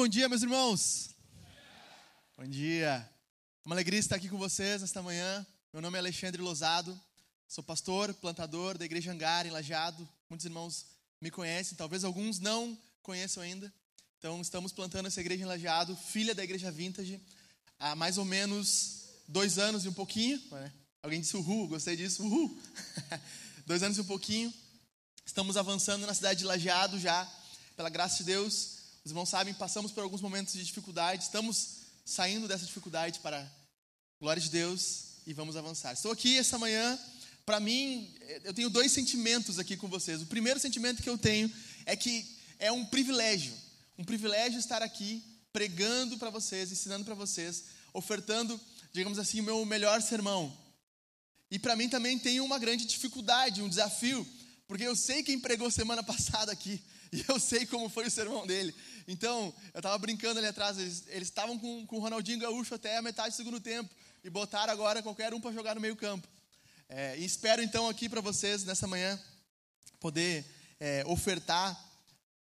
bom dia, meus irmãos. Bom dia. Uma alegria estar aqui com vocês nesta manhã. Meu nome é Alexandre Lozado. Sou pastor, plantador da Igreja Angar, em Lajeado. Muitos irmãos me conhecem, talvez alguns não conheçam ainda. Então, estamos plantando essa igreja em Lajeado, filha da Igreja Vintage, há mais ou menos dois anos e um pouquinho. Alguém disse uhul, gostei disso, uhul. dois anos e um pouquinho. Estamos avançando na cidade de Lajeado já, pela graça de Deus. Os irmãos sabem, passamos por alguns momentos de dificuldade, estamos saindo dessa dificuldade para glória de Deus e vamos avançar. Estou aqui essa manhã, para mim, eu tenho dois sentimentos aqui com vocês. O primeiro sentimento que eu tenho é que é um privilégio, um privilégio estar aqui pregando para vocês, ensinando para vocês, ofertando, digamos assim, o meu melhor sermão. E para mim também tem uma grande dificuldade, um desafio, porque eu sei quem pregou semana passada aqui. E eu sei como foi o sermão dele. Então, eu estava brincando ali atrás, eles estavam com, com o Ronaldinho Gaúcho até a metade do segundo tempo. E botaram agora qualquer um para jogar no meio campo. É, e espero então aqui para vocês, nessa manhã, poder é, ofertar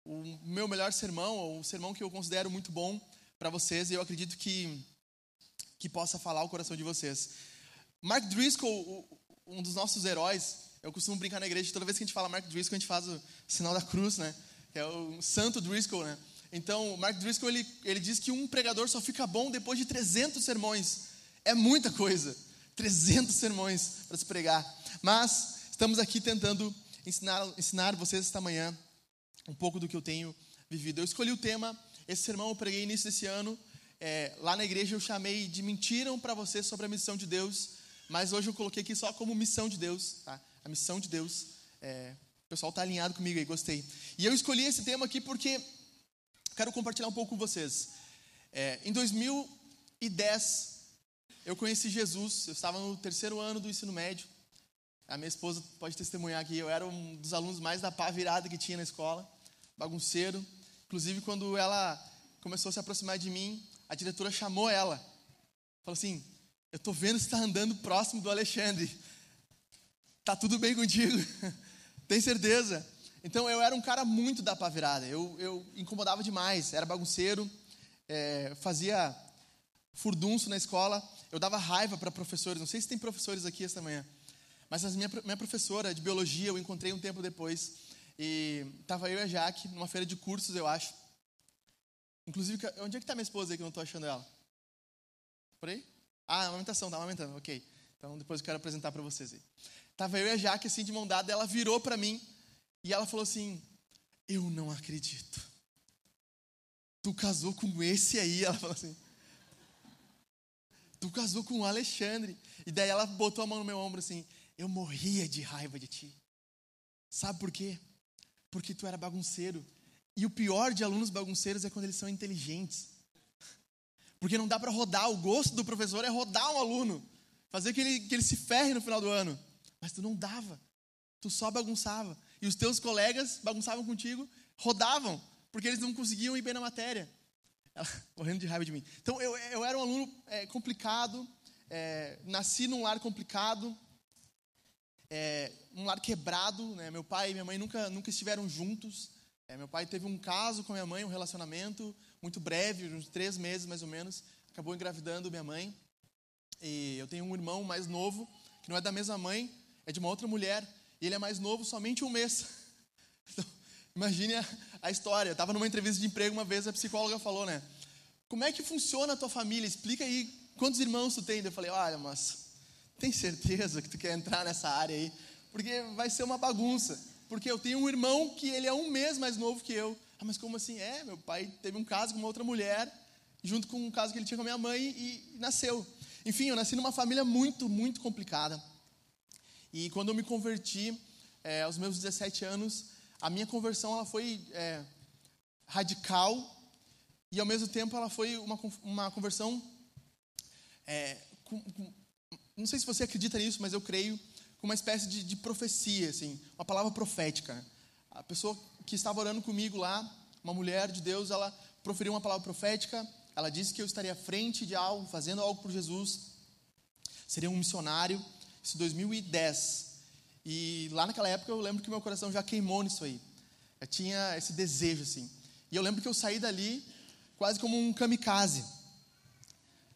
o meu melhor sermão, ou um sermão que eu considero muito bom para vocês. E eu acredito que, que possa falar o coração de vocês. Mark Driscoll, um dos nossos heróis, eu costumo brincar na igreja, toda vez que a gente fala Mark Driscoll, a gente faz o sinal da cruz, né? que é o Santo Driscoll, né? Então, Mark Driscoll ele, ele diz que um pregador só fica bom depois de 300 sermões. É muita coisa, 300 sermões para se pregar. Mas estamos aqui tentando ensinar, ensinar vocês esta manhã um pouco do que eu tenho vivido. Eu escolhi o tema, esse sermão eu preguei início desse ano. É, lá na igreja eu chamei de Mentiram para vocês sobre a missão de Deus, mas hoje eu coloquei aqui só como missão de Deus, tá? a missão de Deus. É, o pessoal está alinhado comigo aí, gostei. E eu escolhi esse tema aqui porque quero compartilhar um pouco com vocês. É, em 2010, eu conheci Jesus. Eu estava no terceiro ano do ensino médio. A minha esposa pode testemunhar aqui. Eu era um dos alunos mais da pá virada que tinha na escola, bagunceiro. Inclusive, quando ela começou a se aproximar de mim, a diretora chamou ela. Falou assim: Eu estou vendo que está andando próximo do Alexandre. Tá tudo bem contigo? Tem certeza? Então eu era um cara muito da pavirada. Eu, eu incomodava demais, era bagunceiro, é, fazia furdunço na escola. Eu dava raiva para professores. Não sei se tem professores aqui esta manhã, mas a minha, minha professora de biologia eu encontrei um tempo depois. E estava eu e a Jaque numa feira de cursos, eu acho. Inclusive, onde é que está minha esposa aí que eu não estou achando ela? Por aí? Ah, amamentação, tá amamentando, ok. Então depois eu quero apresentar para vocês aí. Tava eu e a Jaque assim de mão dada, ela virou para mim e ela falou assim: "Eu não acredito. Tu casou com esse aí?" Ela falou assim: "Tu casou com o Alexandre". E daí ela botou a mão no meu ombro assim: "Eu morria de raiva de ti. Sabe por quê? Porque tu era bagunceiro. E o pior de alunos bagunceiros é quando eles são inteligentes. Porque não dá para rodar, o gosto do professor é rodar um aluno, fazer que ele, que ele se ferre no final do ano. Mas tu não dava. Tu só bagunçava. E os teus colegas bagunçavam contigo, rodavam, porque eles não conseguiam ir bem na matéria. Ela, morrendo de raiva de mim. Então, eu, eu era um aluno é, complicado, é, nasci num lar complicado, é, um lar quebrado. Né? Meu pai e minha mãe nunca, nunca estiveram juntos. É, meu pai teve um caso com minha mãe, um relacionamento muito breve, uns três meses mais ou menos. Acabou engravidando minha mãe. E eu tenho um irmão mais novo, que não é da mesma mãe, é de uma outra mulher, e ele é mais novo somente um mês. Então, imagine a, a história. Eu estava numa entrevista de emprego uma vez, a psicóloga falou, né? Como é que funciona a tua família? Explica aí quantos irmãos tu tem. Eu falei, olha, mas tem certeza que tu quer entrar nessa área aí? Porque vai ser uma bagunça. Porque eu tenho um irmão que ele é um mês mais novo que eu. Ah, mas como assim? É, meu pai teve um caso com uma outra mulher, junto com um caso que ele tinha com a minha mãe e, e nasceu. Enfim, eu nasci numa família muito, muito complicada. E quando eu me converti, é, aos meus 17 anos, a minha conversão ela foi é, radical e ao mesmo tempo ela foi uma, uma conversão. É, com, com, não sei se você acredita nisso, mas eu creio com uma espécie de, de profecia, assim, uma palavra profética. A pessoa que estava orando comigo lá, uma mulher de Deus, ela proferiu uma palavra profética. Ela disse que eu estaria à frente de algo, fazendo algo por Jesus. Seria um missionário isso 2010. E lá naquela época eu lembro que meu coração já queimou nisso aí. Eu tinha esse desejo assim. E eu lembro que eu saí dali quase como um kamikaze.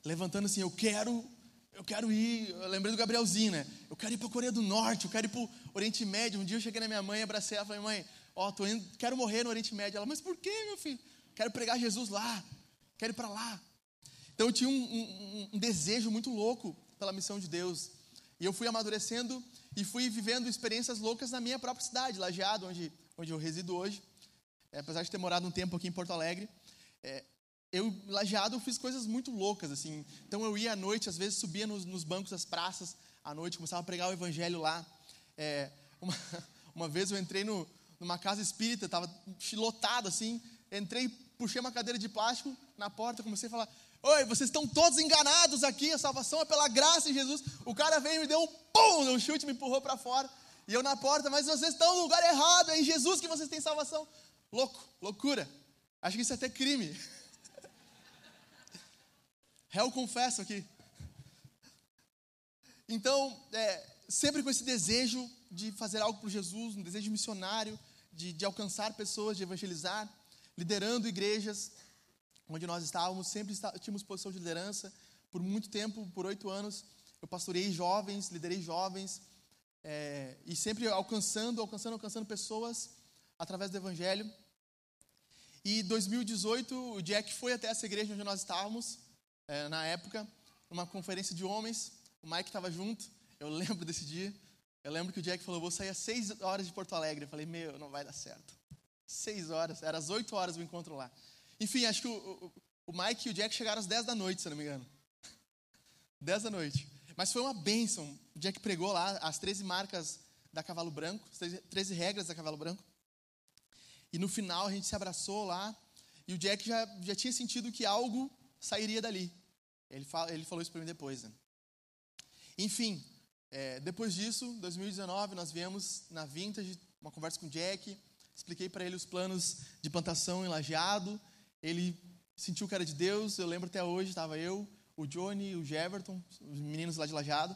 Levantando assim, eu quero, eu quero ir. Eu lembrei do Gabrielzinho, né? Eu quero ir para a Coreia do Norte, eu quero ir para o Oriente Médio. Um dia eu cheguei na minha mãe, abracei ela e falei, mãe, ó, tô indo, quero morrer no Oriente Médio. Ela, mas por quê, meu filho? Quero pregar Jesus lá, quero ir para lá. Então eu tinha um, um, um desejo muito louco pela missão de Deus. E eu fui amadurecendo e fui vivendo experiências loucas na minha própria cidade, Lajeado, onde, onde eu resido hoje. É, apesar de ter morado um tempo aqui em Porto Alegre, é, eu, Lajeado, fiz coisas muito loucas, assim. Então eu ia à noite, às vezes subia nos, nos bancos das praças à noite, começava a pregar o evangelho lá. É, uma, uma vez eu entrei no, numa casa espírita, estava lotado assim, entrei, puxei uma cadeira de plástico na porta, comecei a falar: Oi, vocês estão todos enganados aqui, a salvação é pela graça em Jesus. O cara veio e me deu um pum, um chute, me empurrou para fora. E eu na porta, mas vocês estão no lugar errado, é em Jesus que vocês têm salvação. Louco, loucura. Acho que isso é até crime. Réu confesso aqui. Então, é, sempre com esse desejo de fazer algo para Jesus, um desejo missionário, de, de alcançar pessoas, de evangelizar, liderando igrejas, onde nós estávamos, sempre tínhamos posição de liderança. Por muito tempo, por oito anos, eu pastorei jovens, liderei jovens, é, e sempre alcançando, alcançando, alcançando pessoas através do Evangelho. E 2018, o Jack foi até essa igreja onde nós estávamos, é, na época, numa conferência de homens. O Mike estava junto, eu lembro desse dia. Eu lembro que o Jack falou: Vou sair às seis horas de Porto Alegre. Eu falei: Meu, não vai dar certo. Seis horas, era às oito horas o encontro lá. Enfim, acho que o, o, o Mike e o Jack chegaram às 10 da noite, se não me engano. 10 da noite. Mas foi uma bênção. O Jack pregou lá as 13 marcas da Cavalo Branco, as 13 regras da Cavalo Branco. E no final a gente se abraçou lá. E o Jack já, já tinha sentido que algo sairia dali. Ele, ele falou isso para mim depois. Né? Enfim, é, depois disso, 2019, nós viemos na Vintage, uma conversa com o Jack. Expliquei para ele os planos de plantação em lajeado. Ele sentiu que era de Deus. Eu lembro até hoje, estava eu, o Johnny, o Jeverton, os meninos lá de Lajado.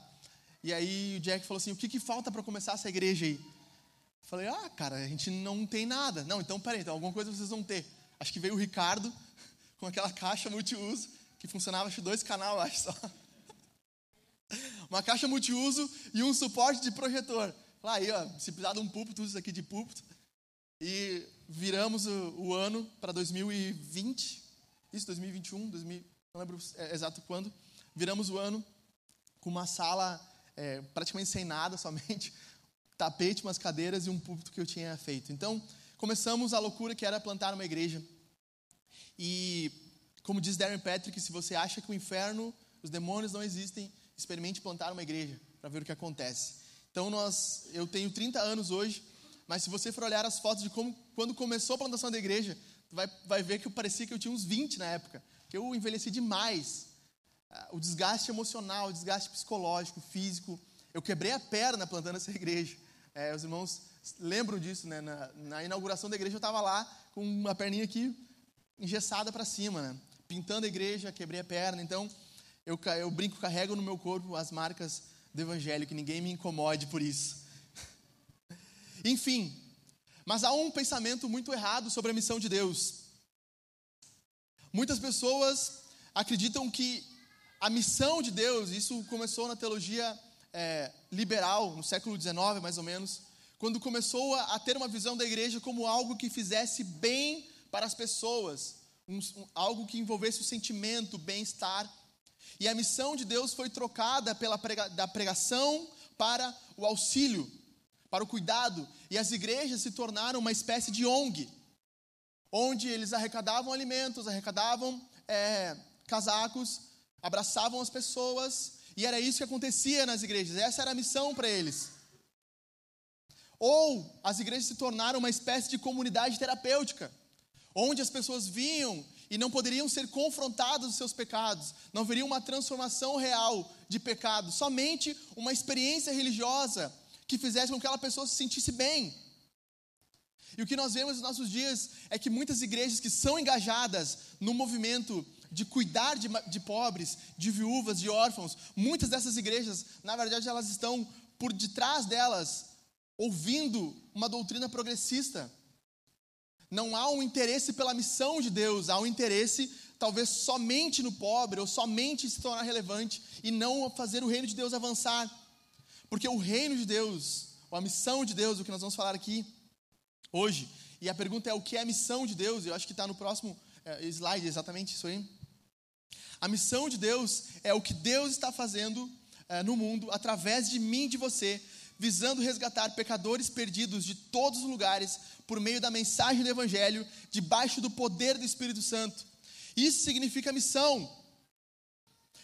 E aí o Jack falou assim: o que, que falta para começar essa igreja aí? Eu falei: ah, cara, a gente não tem nada. Não, então peraí, então alguma coisa vocês vão ter. Acho que veio o Ricardo com aquela caixa multiuso que funcionava, acho, dois canal, acho só. Uma caixa multiuso e um suporte de projetor. Lá aí, ó, se precisar de um púlpito, isso aqui de púlpito. E viramos o, o ano para 2020, isso, 2021, 2000, não lembro é, exato quando. Viramos o ano com uma sala é, praticamente sem nada, somente tapete, umas cadeiras e um púlpito que eu tinha feito. Então, começamos a loucura que era plantar uma igreja. E, como diz Darren Patrick, se você acha que o inferno, os demônios não existem, experimente plantar uma igreja para ver o que acontece. Então, nós, eu tenho 30 anos hoje mas se você for olhar as fotos de como, quando começou a plantação da igreja, vai, vai ver que eu parecia que eu tinha uns 20 na época. Que eu envelheci demais. Ah, o desgaste emocional, o desgaste psicológico, físico. Eu quebrei a perna plantando essa igreja. É, os irmãos lembram disso, né? Na, na inauguração da igreja eu estava lá com uma perninha aqui engessada para cima, né? Pintando a igreja, quebrei a perna. Então, eu, eu brinco, carrego no meu corpo as marcas do evangelho, que ninguém me incomode por isso. Enfim, mas há um pensamento muito errado sobre a missão de Deus. Muitas pessoas acreditam que a missão de Deus, isso começou na teologia é, liberal, no século XIX mais ou menos, quando começou a, a, ter uma visão da igreja como algo que fizesse bem para as pessoas, um, um, algo que envolvesse o sentimento, o bem-estar. E a missão de Deus foi trocada pela prega, da pregação para o auxílio para o cuidado, e as igrejas se tornaram uma espécie de ONG, onde eles arrecadavam alimentos, arrecadavam é, casacos, abraçavam as pessoas, e era isso que acontecia nas igrejas, essa era a missão para eles. Ou as igrejas se tornaram uma espécie de comunidade terapêutica, onde as pessoas vinham e não poderiam ser confrontadas dos seus pecados, não haveria uma transformação real de pecado, somente uma experiência religiosa que fizesse com que aquela pessoa se sentisse bem. E o que nós vemos nos nossos dias é que muitas igrejas que são engajadas no movimento de cuidar de, de, pobres, de viúvas, de órfãos, muitas dessas igrejas, na verdade, elas estão por detrás delas ouvindo uma doutrina progressista. não há um interesse pela missão de Deus, há um interesse talvez somente no pobre ou somente se tornar relevante e não fazer o reino de Deus avançar. Porque o reino de Deus, ou a missão de Deus, o que nós vamos falar aqui hoje, e a pergunta é o que é a missão de Deus, eu acho que está no próximo é, slide, exatamente isso aí. A missão de Deus é o que Deus está fazendo é, no mundo através de mim e de você, visando resgatar pecadores perdidos de todos os lugares por meio da mensagem do Evangelho, debaixo do poder do Espírito Santo. Isso significa missão.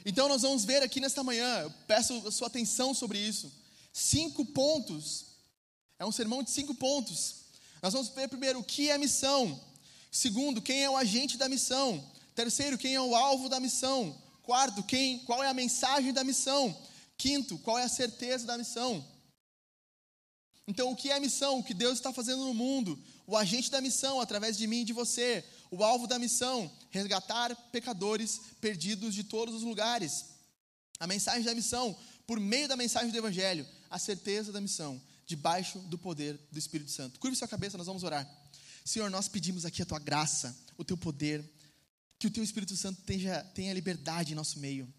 Então nós vamos ver aqui nesta manhã, eu peço a sua atenção sobre isso. Cinco pontos. É um sermão de cinco pontos. Nós vamos ver primeiro o que é missão. Segundo, quem é o agente da missão. Terceiro, quem é o alvo da missão. Quarto, quem, qual é a mensagem da missão. Quinto, qual é a certeza da missão. Então, o que é missão? O que Deus está fazendo no mundo? O agente da missão, através de mim e de você. O alvo da missão: resgatar pecadores perdidos de todos os lugares. A mensagem da missão, por meio da mensagem do Evangelho, a certeza da missão, debaixo do poder do Espírito Santo. Curve sua cabeça, nós vamos orar. Senhor, nós pedimos aqui a tua graça, o teu poder, que o teu Espírito Santo tenha, tenha liberdade em nosso meio,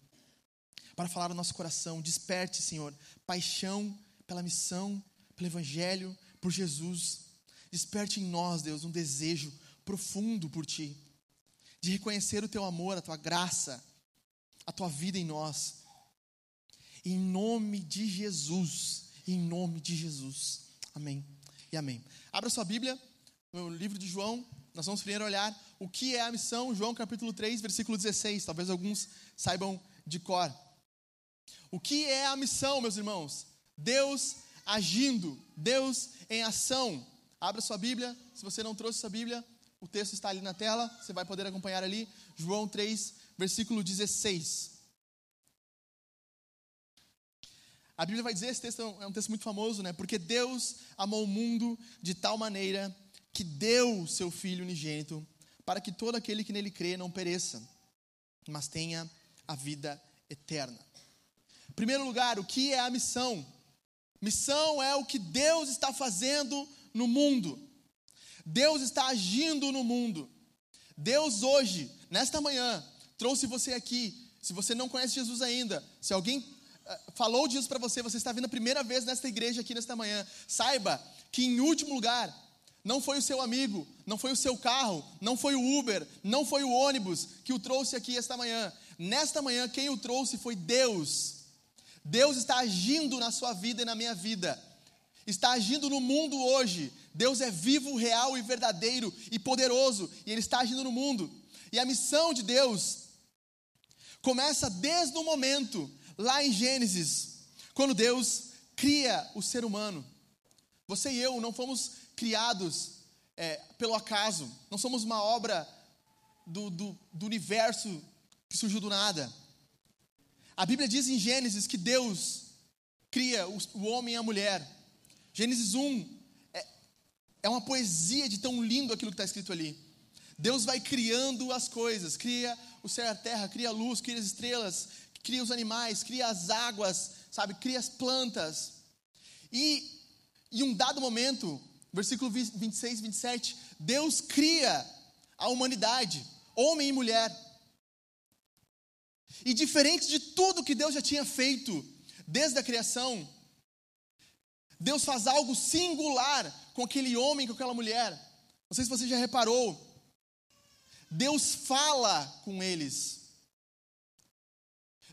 para falar no nosso coração. Desperte, Senhor, paixão pela missão, pelo Evangelho, por Jesus. Desperte em nós, Deus, um desejo profundo por Ti, de reconhecer o Teu amor, a Tua graça, a Tua vida em nós. Em nome de Jesus, em nome de Jesus. Amém e amém. Abra sua Bíblia no livro de João, nós vamos primeiro olhar o que é a missão, João capítulo 3, versículo 16. Talvez alguns saibam de cor. O que é a missão, meus irmãos? Deus agindo, Deus em ação. Abra sua Bíblia, se você não trouxe sua Bíblia, o texto está ali na tela, você vai poder acompanhar ali, João 3, versículo 16. A Bíblia vai dizer, esse texto é um texto muito famoso, né? Porque Deus amou o mundo de tal maneira que deu seu Filho unigênito, para que todo aquele que nele crê não pereça, mas tenha a vida eterna. Em primeiro lugar, o que é a missão? Missão é o que Deus está fazendo no mundo. Deus está agindo no mundo. Deus hoje, nesta manhã, trouxe você aqui. Se você não conhece Jesus ainda, se alguém uh, falou disso para você, você está vindo a primeira vez nesta igreja aqui nesta manhã, saiba que em último lugar, não foi o seu amigo, não foi o seu carro, não foi o Uber, não foi o ônibus que o trouxe aqui esta manhã. Nesta manhã, quem o trouxe foi Deus. Deus está agindo na sua vida e na minha vida. Está agindo no mundo hoje. Deus é vivo, real e verdadeiro e poderoso, e Ele está agindo no mundo. E a missão de Deus começa desde o momento, lá em Gênesis, quando Deus cria o ser humano. Você e eu não fomos criados é, pelo acaso, não somos uma obra do, do, do universo que surgiu do nada. A Bíblia diz em Gênesis que Deus cria o, o homem e a mulher. Gênesis 1 é, é uma poesia de tão lindo aquilo que está escrito ali. Deus vai criando as coisas, cria o céu e a terra, cria a luz, cria as estrelas, cria os animais, cria as águas, sabe, cria as plantas. E em um dado momento, versículo 26 e 27, Deus cria a humanidade, homem e mulher. E diferente de tudo que Deus já tinha feito desde a criação, Deus faz algo singular com aquele homem, com aquela mulher. Não sei se você já reparou. Deus fala com eles.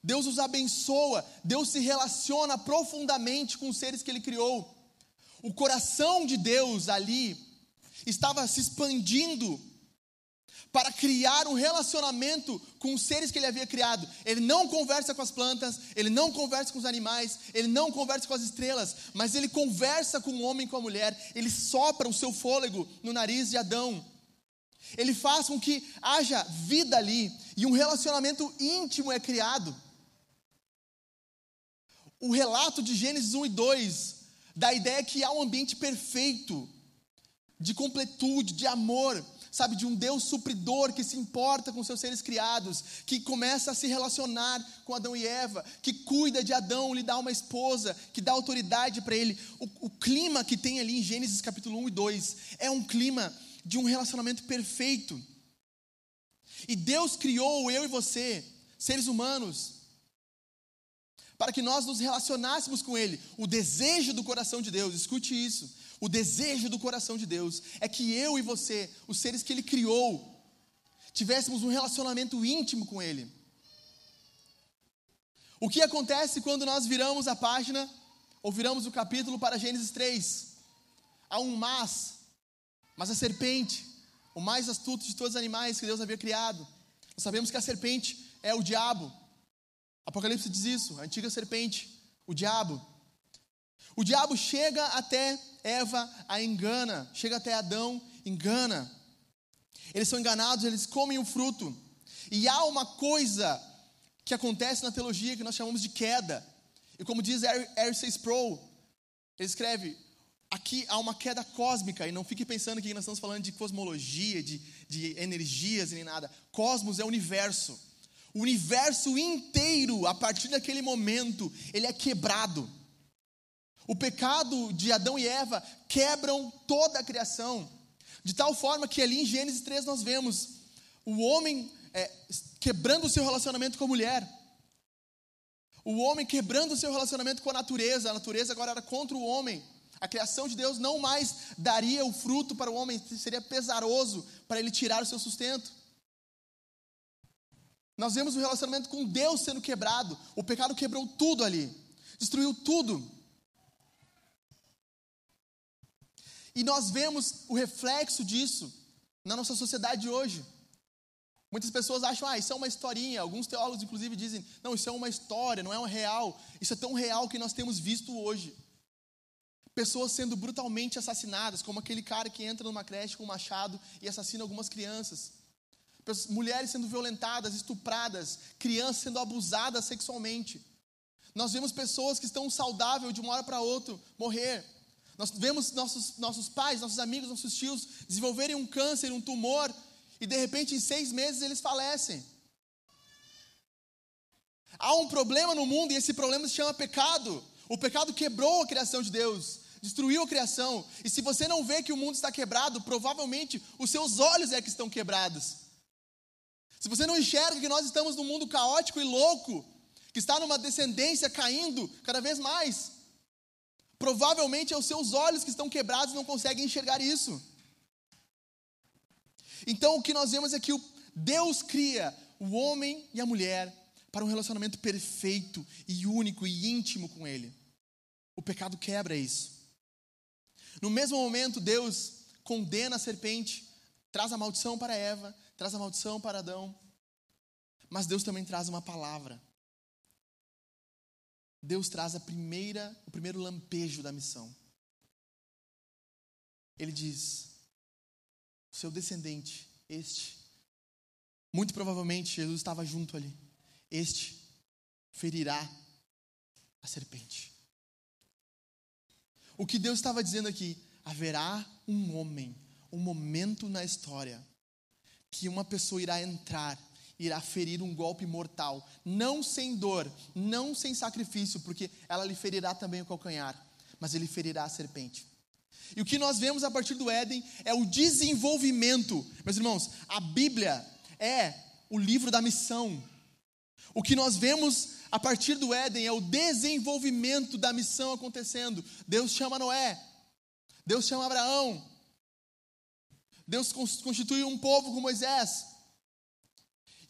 Deus os abençoa, Deus se relaciona profundamente com os seres que ele criou. O coração de Deus ali estava se expandindo para criar um relacionamento com os seres que ele havia criado. Ele não conversa com as plantas, ele não conversa com os animais, ele não conversa com as estrelas, mas ele conversa com o homem e com a mulher. Ele sopra o seu fôlego no nariz de Adão. Ele faz com que haja vida ali e um relacionamento íntimo é criado. O relato de Gênesis 1 e 2 da ideia que há um ambiente perfeito, de completude, de amor, sabe, de um Deus supridor que se importa com seus seres criados, que começa a se relacionar com Adão e Eva, que cuida de Adão, lhe dá uma esposa, que dá autoridade para ele. O, o clima que tem ali em Gênesis capítulo 1 e 2 é um clima de um relacionamento perfeito. E Deus criou eu e você, seres humanos, para que nós nos relacionássemos com Ele. O desejo do coração de Deus, escute isso. O desejo do coração de Deus é que eu e você, os seres que Ele criou, tivéssemos um relacionamento íntimo com Ele. O que acontece quando nós viramos a página ou viramos o capítulo para Gênesis 3? Há um mas, mas a serpente, o mais astuto de todos os animais que Deus havia criado. Nós sabemos que a serpente é o diabo. Apocalipse diz isso, a antiga serpente, o diabo. O diabo chega até Eva, a engana, chega até Adão, engana. Eles são enganados, eles comem o fruto. E há uma coisa que acontece na teologia que nós chamamos de queda. E como diz R.C. Sproul, ele escreve: aqui há uma queda cósmica, e não fique pensando que nós estamos falando de cosmologia, de, de energias nem nada. Cosmos é universo. O universo inteiro, a partir daquele momento, ele é quebrado. O pecado de Adão e Eva quebram toda a criação. De tal forma que ali em Gênesis 3 nós vemos o homem é, quebrando o seu relacionamento com a mulher. O homem quebrando o seu relacionamento com a natureza. A natureza agora era contra o homem. A criação de Deus não mais daria o fruto para o homem, seria pesaroso para ele tirar o seu sustento. Nós vemos o relacionamento com Deus sendo quebrado. O pecado quebrou tudo ali, destruiu tudo. E nós vemos o reflexo disso na nossa sociedade hoje. Muitas pessoas acham, ah, isso é uma historinha. Alguns teólogos, inclusive, dizem, não, isso é uma história, não é um real. Isso é tão real que nós temos visto hoje. Pessoas sendo brutalmente assassinadas, como aquele cara que entra numa creche com um machado e assassina algumas crianças. Mulheres sendo violentadas, estupradas, crianças sendo abusadas sexualmente. Nós vemos pessoas que estão saudáveis de uma hora para outra morrer. Nós vemos nossos, nossos pais, nossos amigos, nossos tios desenvolverem um câncer, um tumor, e de repente em seis meses eles falecem. Há um problema no mundo e esse problema se chama pecado. O pecado quebrou a criação de Deus, destruiu a criação. E se você não vê que o mundo está quebrado, provavelmente os seus olhos é que estão quebrados. Se você não enxerga que nós estamos num mundo caótico e louco, que está numa descendência caindo cada vez mais, Provavelmente é os seus olhos que estão quebrados e não conseguem enxergar isso. Então o que nós vemos é que Deus cria o homem e a mulher para um relacionamento perfeito e único e íntimo com Ele. O pecado quebra isso. No mesmo momento, Deus condena a serpente, traz a maldição para Eva, traz a maldição para Adão. Mas Deus também traz uma palavra. Deus traz a primeira, o primeiro lampejo da missão. Ele diz: seu descendente, este, muito provavelmente Jesus estava junto ali, este ferirá a serpente. O que Deus estava dizendo aqui, haverá um homem, um momento na história, que uma pessoa irá entrar irá ferir um golpe mortal, não sem dor, não sem sacrifício, porque ela lhe ferirá também o calcanhar, mas ele ferirá a serpente. E o que nós vemos a partir do Éden é o desenvolvimento. Meus irmãos, a Bíblia é o livro da missão. O que nós vemos a partir do Éden é o desenvolvimento da missão acontecendo. Deus chama Noé, Deus chama Abraão, Deus constitui um povo com Moisés,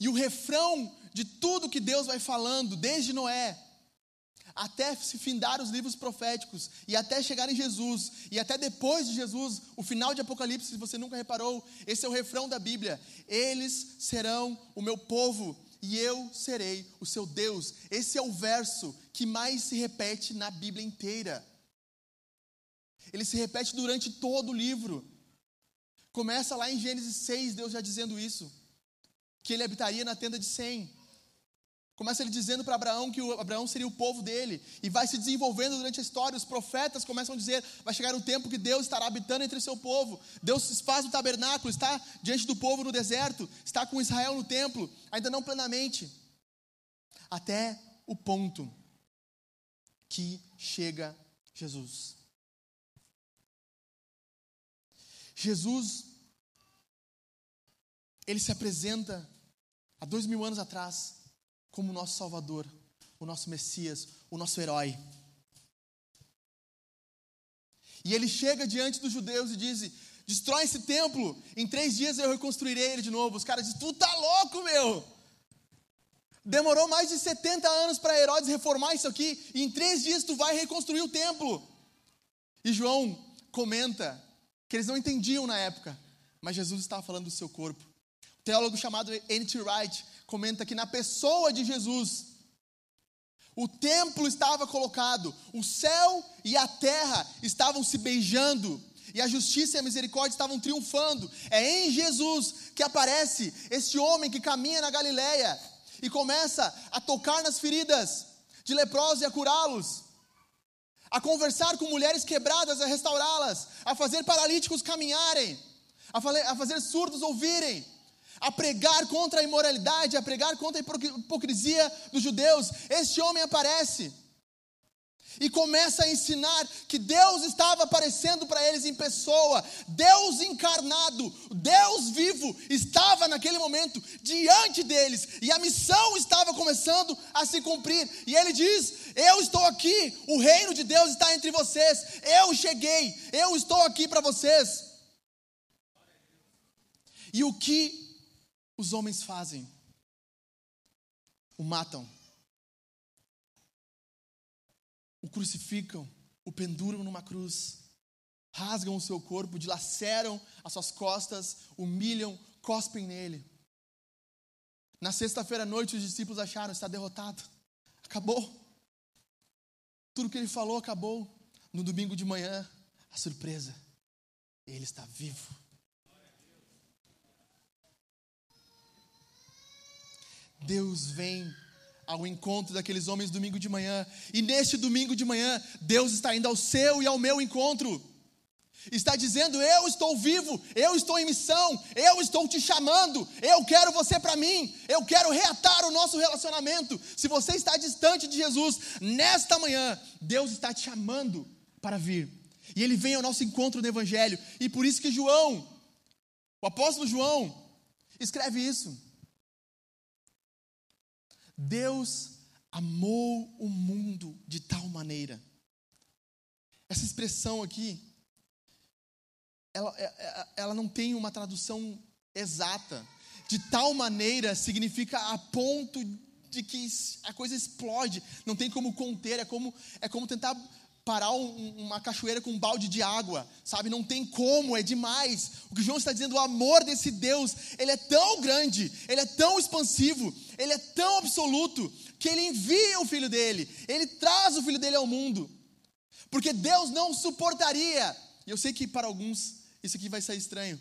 e o refrão de tudo que Deus vai falando, desde Noé, até se findar os livros proféticos, e até chegar em Jesus, e até depois de Jesus, o final de Apocalipse, se você nunca reparou, esse é o refrão da Bíblia: eles serão o meu povo, e eu serei o seu Deus. Esse é o verso que mais se repete na Bíblia inteira. Ele se repete durante todo o livro. Começa lá em Gênesis 6, Deus já dizendo isso que ele habitaria na tenda de Sem. Começa ele dizendo para Abraão que o Abraão seria o povo dele, e vai se desenvolvendo durante a história. Os profetas começam a dizer: vai chegar um tempo que Deus estará habitando entre o seu povo. Deus faz o tabernáculo, está diante do povo no deserto, está com Israel no templo, ainda não plenamente. Até o ponto que chega Jesus. Jesus ele se apresenta há dois mil anos atrás como o nosso Salvador, o nosso Messias, o nosso herói. E ele chega diante dos judeus e diz: destrói esse templo, em três dias eu reconstruirei ele de novo. Os caras dizem: tu tá louco, meu! Demorou mais de 70 anos para Herodes reformar isso aqui, e em três dias tu vai reconstruir o templo. E João comenta que eles não entendiam na época, mas Jesus estava falando do seu corpo. Teólogo chamado N.T. Wright comenta que na pessoa de Jesus, o templo estava colocado, o céu e a terra estavam se beijando, e a justiça e a misericórdia estavam triunfando. É em Jesus que aparece esse homem que caminha na Galileia e começa a tocar nas feridas de leprosos e a curá-los a conversar com mulheres quebradas, a restaurá-las, a fazer paralíticos caminharem, a fazer surdos ouvirem, a pregar contra a imoralidade, a pregar contra a hipocrisia dos judeus. Este homem aparece e começa a ensinar que Deus estava aparecendo para eles em pessoa, Deus encarnado, Deus vivo, estava naquele momento diante deles, e a missão estava começando a se cumprir, e ele diz: Eu estou aqui, o reino de Deus está entre vocês, eu cheguei, eu estou aqui para vocês. E o que os homens fazem? O matam o crucificam, o penduram numa cruz, rasgam o seu corpo, dilaceram as suas costas, humilham, cospem nele. Na sexta-feira à noite, os discípulos acharam: está derrotado, acabou. Tudo que ele falou acabou. No domingo de manhã, a surpresa: ele está vivo. Deus vem ao encontro daqueles homens domingo de manhã. E neste domingo de manhã, Deus está indo ao seu e ao meu encontro. Está dizendo: Eu estou vivo, eu estou em missão, eu estou te chamando, eu quero você para mim, eu quero reatar o nosso relacionamento. Se você está distante de Jesus, nesta manhã, Deus está te chamando para vir. E ele vem ao nosso encontro no Evangelho. E por isso que João, o apóstolo João, escreve isso. Deus amou o mundo de tal maneira. Essa expressão aqui, ela, é, é, ela não tem uma tradução exata. De tal maneira significa a ponto de que a coisa explode, não tem como conter, é como, é como tentar parar um, uma cachoeira com um balde de água, sabe? Não tem como, é demais. O que João está dizendo, o amor desse Deus, ele é tão grande, ele é tão expansivo, ele é tão absoluto, que ele envia o filho dele, ele traz o filho dele ao mundo. Porque Deus não suportaria, e eu sei que para alguns isso aqui vai sair estranho.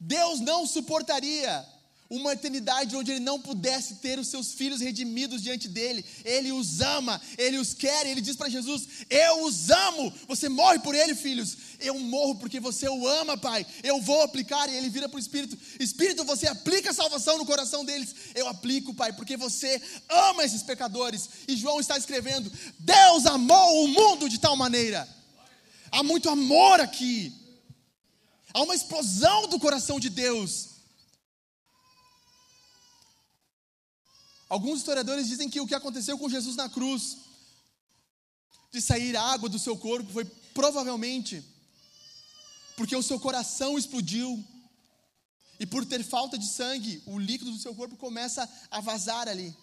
Deus não suportaria uma eternidade onde ele não pudesse ter os seus filhos redimidos diante dele. Ele os ama, ele os quer. Ele diz para Jesus: Eu os amo. Você morre por ele, filhos. Eu morro porque você o ama, Pai. Eu vou aplicar. E ele vira para o Espírito: Espírito, você aplica a salvação no coração deles. Eu aplico, Pai, porque você ama esses pecadores. E João está escrevendo: Deus amou o mundo de tal maneira. Há muito amor aqui. Há uma explosão do coração de Deus Alguns historiadores dizem que o que aconteceu com Jesus na cruz, de sair água do seu corpo, foi provavelmente porque o seu coração explodiu e por ter falta de sangue, o líquido do seu corpo começa a vazar ali.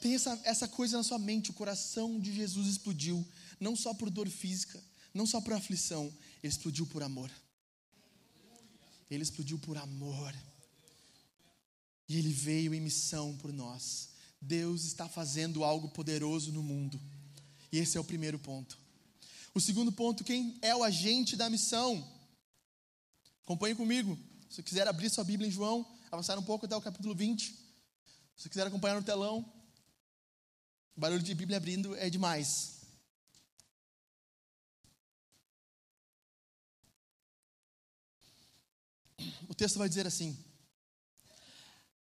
Tem essa, essa coisa na sua mente, o coração de Jesus explodiu, não só por dor física, não só por aflição, ele explodiu por amor. Ele explodiu por amor. E ele veio em missão por nós. Deus está fazendo algo poderoso no mundo. E esse é o primeiro ponto. O segundo ponto, quem é o agente da missão? Acompanhe comigo. Se quiser abrir sua Bíblia em João, avançar um pouco até o capítulo 20. Se quiser acompanhar no telão, o barulho de Bíblia abrindo é demais. O texto vai dizer assim: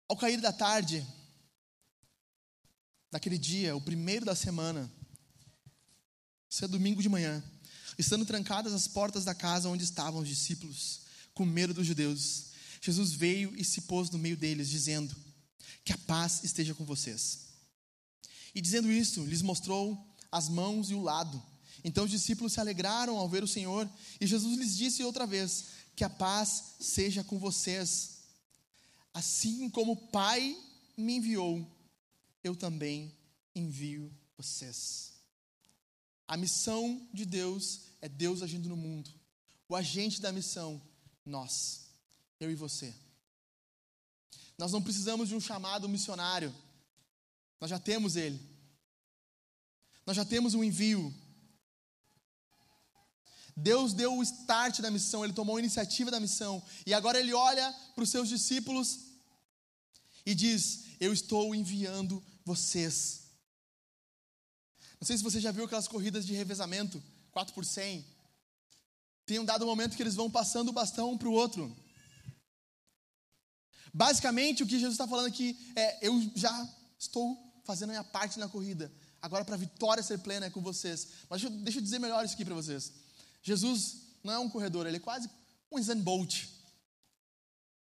ao cair da tarde, daquele dia, o primeiro da semana, isso é domingo de manhã, estando trancadas as portas da casa onde estavam os discípulos, com medo dos judeus, Jesus veio e se pôs no meio deles, dizendo: Que a paz esteja com vocês. E dizendo isso, lhes mostrou as mãos e o lado. Então os discípulos se alegraram ao ver o Senhor, e Jesus lhes disse outra vez: Que a paz seja com vocês. Assim como o Pai me enviou, eu também envio vocês. A missão de Deus é Deus agindo no mundo. O agente da missão, nós, eu e você. Nós não precisamos de um chamado missionário, nós já temos ele. Nós já temos um envio. Deus deu o start da missão, ele tomou a iniciativa da missão, e agora ele olha para os seus discípulos e diz: Eu estou enviando vocês. Não sei se você já viu aquelas corridas de revezamento, 4 por 100. Tem um dado momento que eles vão passando o bastão um para o outro. Basicamente, o que Jesus está falando aqui é: eu já estou fazendo a minha parte na corrida. Agora, para a vitória ser plena, é com vocês. Mas deixa, deixa eu dizer melhor isso aqui para vocês. Jesus não é um corredor, ele é quase um Usain Bolt.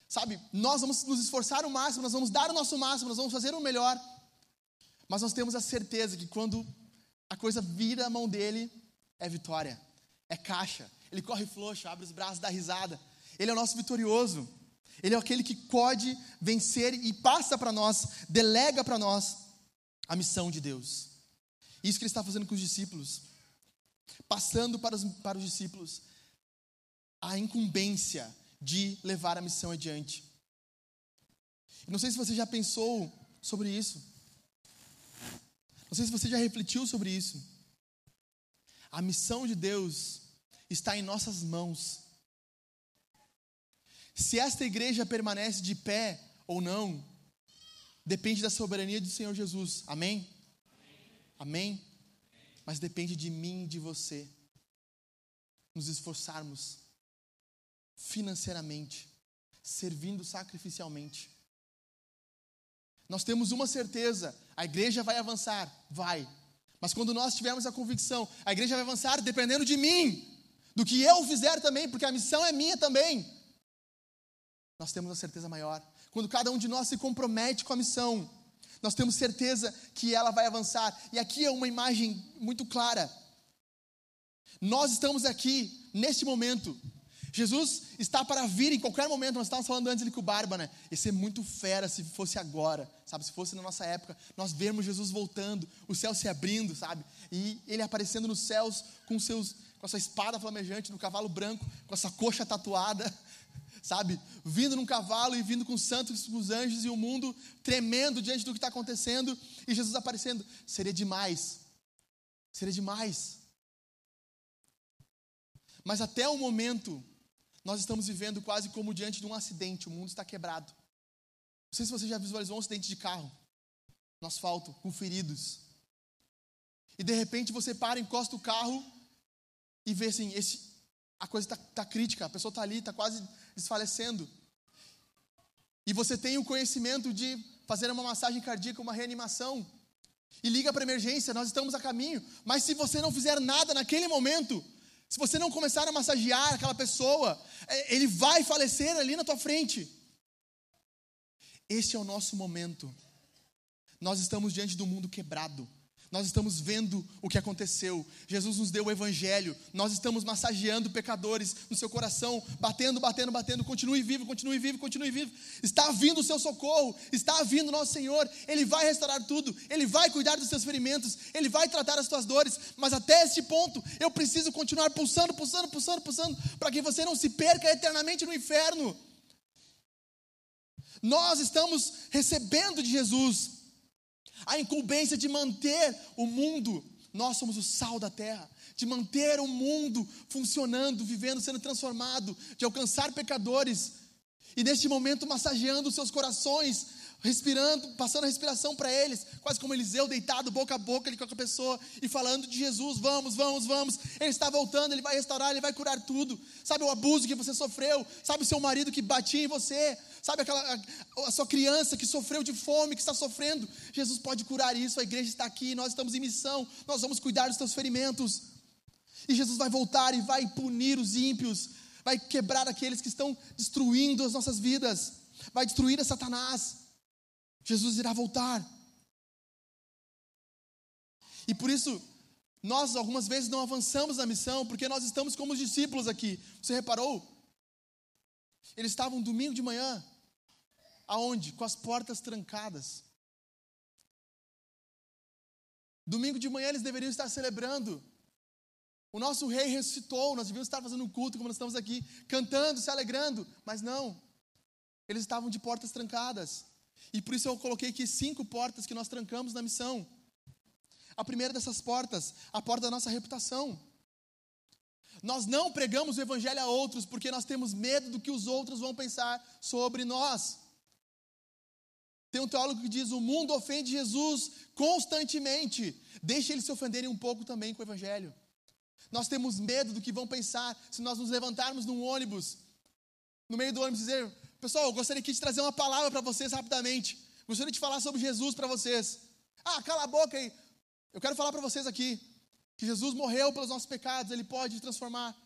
Sabe, nós vamos nos esforçar o máximo, nós vamos dar o nosso máximo, nós vamos fazer o melhor. Mas nós temos a certeza que quando a coisa vira a mão dele, é vitória, é caixa. Ele corre frouxo, abre os braços, dá risada. Ele é o nosso vitorioso. Ele é aquele que pode vencer e passa para nós, delega para nós a missão de Deus. Isso que ele está fazendo com os discípulos. Passando para os, para os discípulos a incumbência de levar a missão adiante. Não sei se você já pensou sobre isso. Não sei se você já refletiu sobre isso. A missão de Deus está em nossas mãos. Se esta igreja permanece de pé ou não, depende da soberania do Senhor Jesus. Amém? Amém? Amém? Mas depende de mim e de você nos esforçarmos financeiramente, servindo sacrificialmente. Nós temos uma certeza: a igreja vai avançar, vai. Mas quando nós tivermos a convicção, a igreja vai avançar dependendo de mim, do que eu fizer também, porque a missão é minha também. Nós temos uma certeza maior. Quando cada um de nós se compromete com a missão, nós temos certeza que ela vai avançar. E aqui é uma imagem muito clara. Nós estamos aqui, neste momento, Jesus está para vir em qualquer momento. Nós estávamos falando antes ali com o Barba, né? Ia ser muito fera se fosse agora, sabe? Se fosse na nossa época, nós vermos Jesus voltando, o céu se abrindo, sabe? E ele aparecendo nos céus com seus com a sua espada flamejante no cavalo branco, com essa coxa tatuada, sabe? Vindo num cavalo e vindo com os santos, com os anjos e o mundo tremendo diante do que está acontecendo e Jesus aparecendo. Seria demais. Seria demais. Mas até o momento nós estamos vivendo quase como diante de um acidente, o mundo está quebrado. Não sei se você já visualizou um acidente de carro no asfalto, com feridos. E de repente você para, encosta o carro e vê assim: esse, a coisa está tá crítica, a pessoa está ali, está quase desfalecendo. E você tem o conhecimento de fazer uma massagem cardíaca, uma reanimação. E liga para emergência, nós estamos a caminho. Mas se você não fizer nada naquele momento, se você não começar a massagear aquela pessoa, é, ele vai falecer ali na tua frente. Esse é o nosso momento. Nós estamos diante do mundo quebrado. Nós estamos vendo o que aconteceu. Jesus nos deu o Evangelho. Nós estamos massageando pecadores no seu coração, batendo, batendo, batendo. Continue vivo, continue vivo, continue vivo. Está vindo o seu socorro. Está vindo o nosso Senhor. Ele vai restaurar tudo. Ele vai cuidar dos seus ferimentos. Ele vai tratar as tuas dores. Mas até este ponto, eu preciso continuar pulsando, pulsando, pulsando, pulsando, para que você não se perca eternamente no inferno. Nós estamos recebendo de Jesus a incumbência de manter o mundo, nós somos o sal da terra, de manter o mundo funcionando, vivendo, sendo transformado, de alcançar pecadores, e neste momento massageando os seus corações, respirando, passando a respiração para eles, quase como Eliseu deitado boca a boca ali com a pessoa e falando de Jesus, vamos, vamos, vamos. Ele está voltando, ele vai restaurar, ele vai curar tudo. Sabe o abuso que você sofreu? Sabe o seu marido que batia em você? Sabe aquela a, a sua criança que sofreu de fome, que está sofrendo? Jesus pode curar isso. A igreja está aqui, nós estamos em missão. Nós vamos cuidar dos teus ferimentos. E Jesus vai voltar e vai punir os ímpios vai quebrar aqueles que estão destruindo as nossas vidas, vai destruir a Satanás. Jesus irá voltar. E por isso, nós algumas vezes não avançamos na missão, porque nós estamos como os discípulos aqui. Você reparou? Eles estavam domingo de manhã, aonde? Com as portas trancadas. Domingo de manhã eles deveriam estar celebrando. O nosso rei ressuscitou, nós devíamos estar fazendo um culto como nós estamos aqui, cantando, se alegrando, mas não. Eles estavam de portas trancadas. E por isso eu coloquei aqui cinco portas que nós trancamos na missão. A primeira dessas portas, a porta da nossa reputação. Nós não pregamos o evangelho a outros porque nós temos medo do que os outros vão pensar sobre nós. Tem um teólogo que diz: o mundo ofende Jesus constantemente, deixa eles se ofenderem um pouco também com o evangelho. Nós temos medo do que vão pensar se nós nos levantarmos num ônibus, no meio do ônibus, dizer: Pessoal, eu gostaria aqui de trazer uma palavra para vocês rapidamente. Gostaria de falar sobre Jesus para vocês. Ah, cala a boca aí. Eu quero falar para vocês aqui que Jesus morreu pelos nossos pecados, ele pode transformar.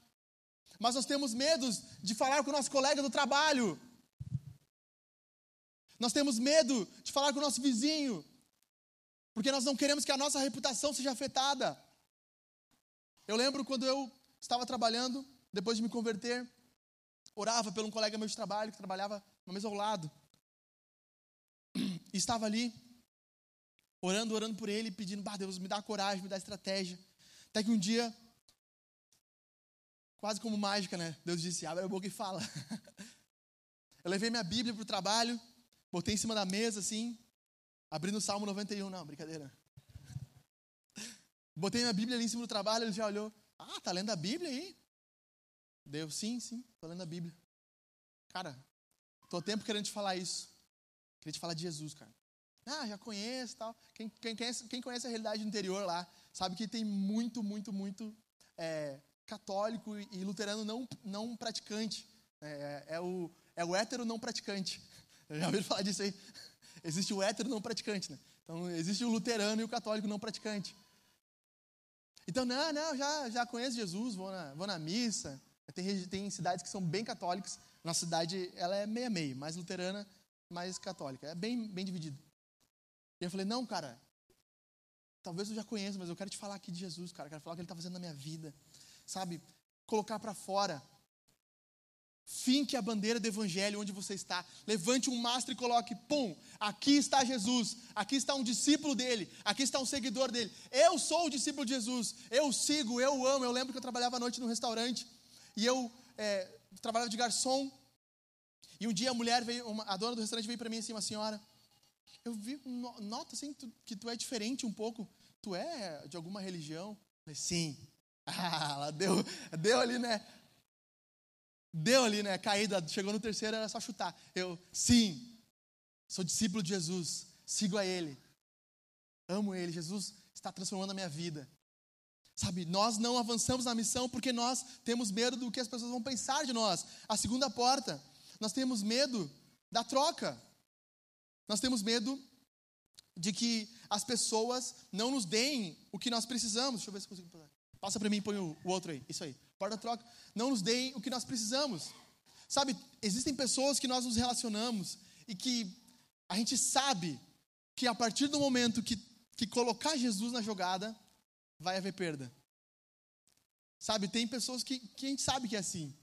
Mas nós temos medo de falar com o nosso colega do trabalho. Nós temos medo de falar com o nosso vizinho, porque nós não queremos que a nossa reputação seja afetada. Eu lembro quando eu estava trabalhando, depois de me converter, orava por um colega meu de trabalho que trabalhava no mesmo ao lado. E estava ali orando, orando por ele, pedindo, bah, Deus, me dá coragem, me dá estratégia. Até que um dia, quase como mágica, né? Deus disse, abre a boca e fala. Eu levei minha Bíblia para o trabalho, botei em cima da mesa, assim, abrindo o Salmo 91. Não, brincadeira. Botei minha Bíblia ali em cima do trabalho, ele já olhou. Ah, tá lendo a Bíblia aí? Deu, sim, sim, tô lendo a Bíblia. Cara, tô tempo querendo te falar isso. Queria te falar de Jesus, cara. Ah, já conheço tal. Quem, quem, conhece, quem conhece a realidade do interior lá, sabe que tem muito, muito, muito é, católico e luterano não, não praticante. É, é, o, é o hétero não praticante. Já ouvi falar disso aí. Existe o hétero não praticante, né? Então, existe o luterano e o católico não praticante. Então, não, não, já, já conheço Jesus, vou na, vou na missa. Tem, tem cidades que são bem católicas. Nossa cidade, ela é meia-meia, mais luterana, mais católica. É bem, bem dividido. E eu falei, não, cara, talvez eu já conheça, mas eu quero te falar aqui de Jesus, cara. Eu quero falar o que ele está fazendo na minha vida. Sabe? Colocar para fora. Finque a bandeira do evangelho onde você está. Levante um mastro e coloque, pum, aqui está Jesus, aqui está um discípulo dele, aqui está um seguidor dele. Eu sou o discípulo de Jesus, eu sigo, eu amo. Eu lembro que eu trabalhava à noite no restaurante e eu é, trabalhava de garçom. E um dia a mulher veio, uma, a dona do restaurante veio para mim assim, uma senhora, eu vi, nota assim que tu, que tu é diferente um pouco. Tu é de alguma religião? Eu falei, sim. Ah, ela deu, deu ali, né? Deu ali, né? Caída, chegou no terceiro, era só chutar. Eu, sim, sou discípulo de Jesus, sigo a Ele, amo Ele. Jesus está transformando a minha vida. Sabe, nós não avançamos na missão porque nós temos medo do que as pessoas vão pensar de nós. A segunda porta, nós temos medo da troca. Nós temos medo de que as pessoas não nos deem o que nós precisamos. Deixa eu ver se consigo passar. Passa para mim e põe o, o, outro aí. Isso aí. Porta-troca. Não nos deem o que nós precisamos. Sabe, existem pessoas que nós nos relacionamos e que a gente sabe que a partir do momento que, que colocar Jesus na jogada, vai haver perda. Sabe, tem pessoas que, que a gente sabe que é assim.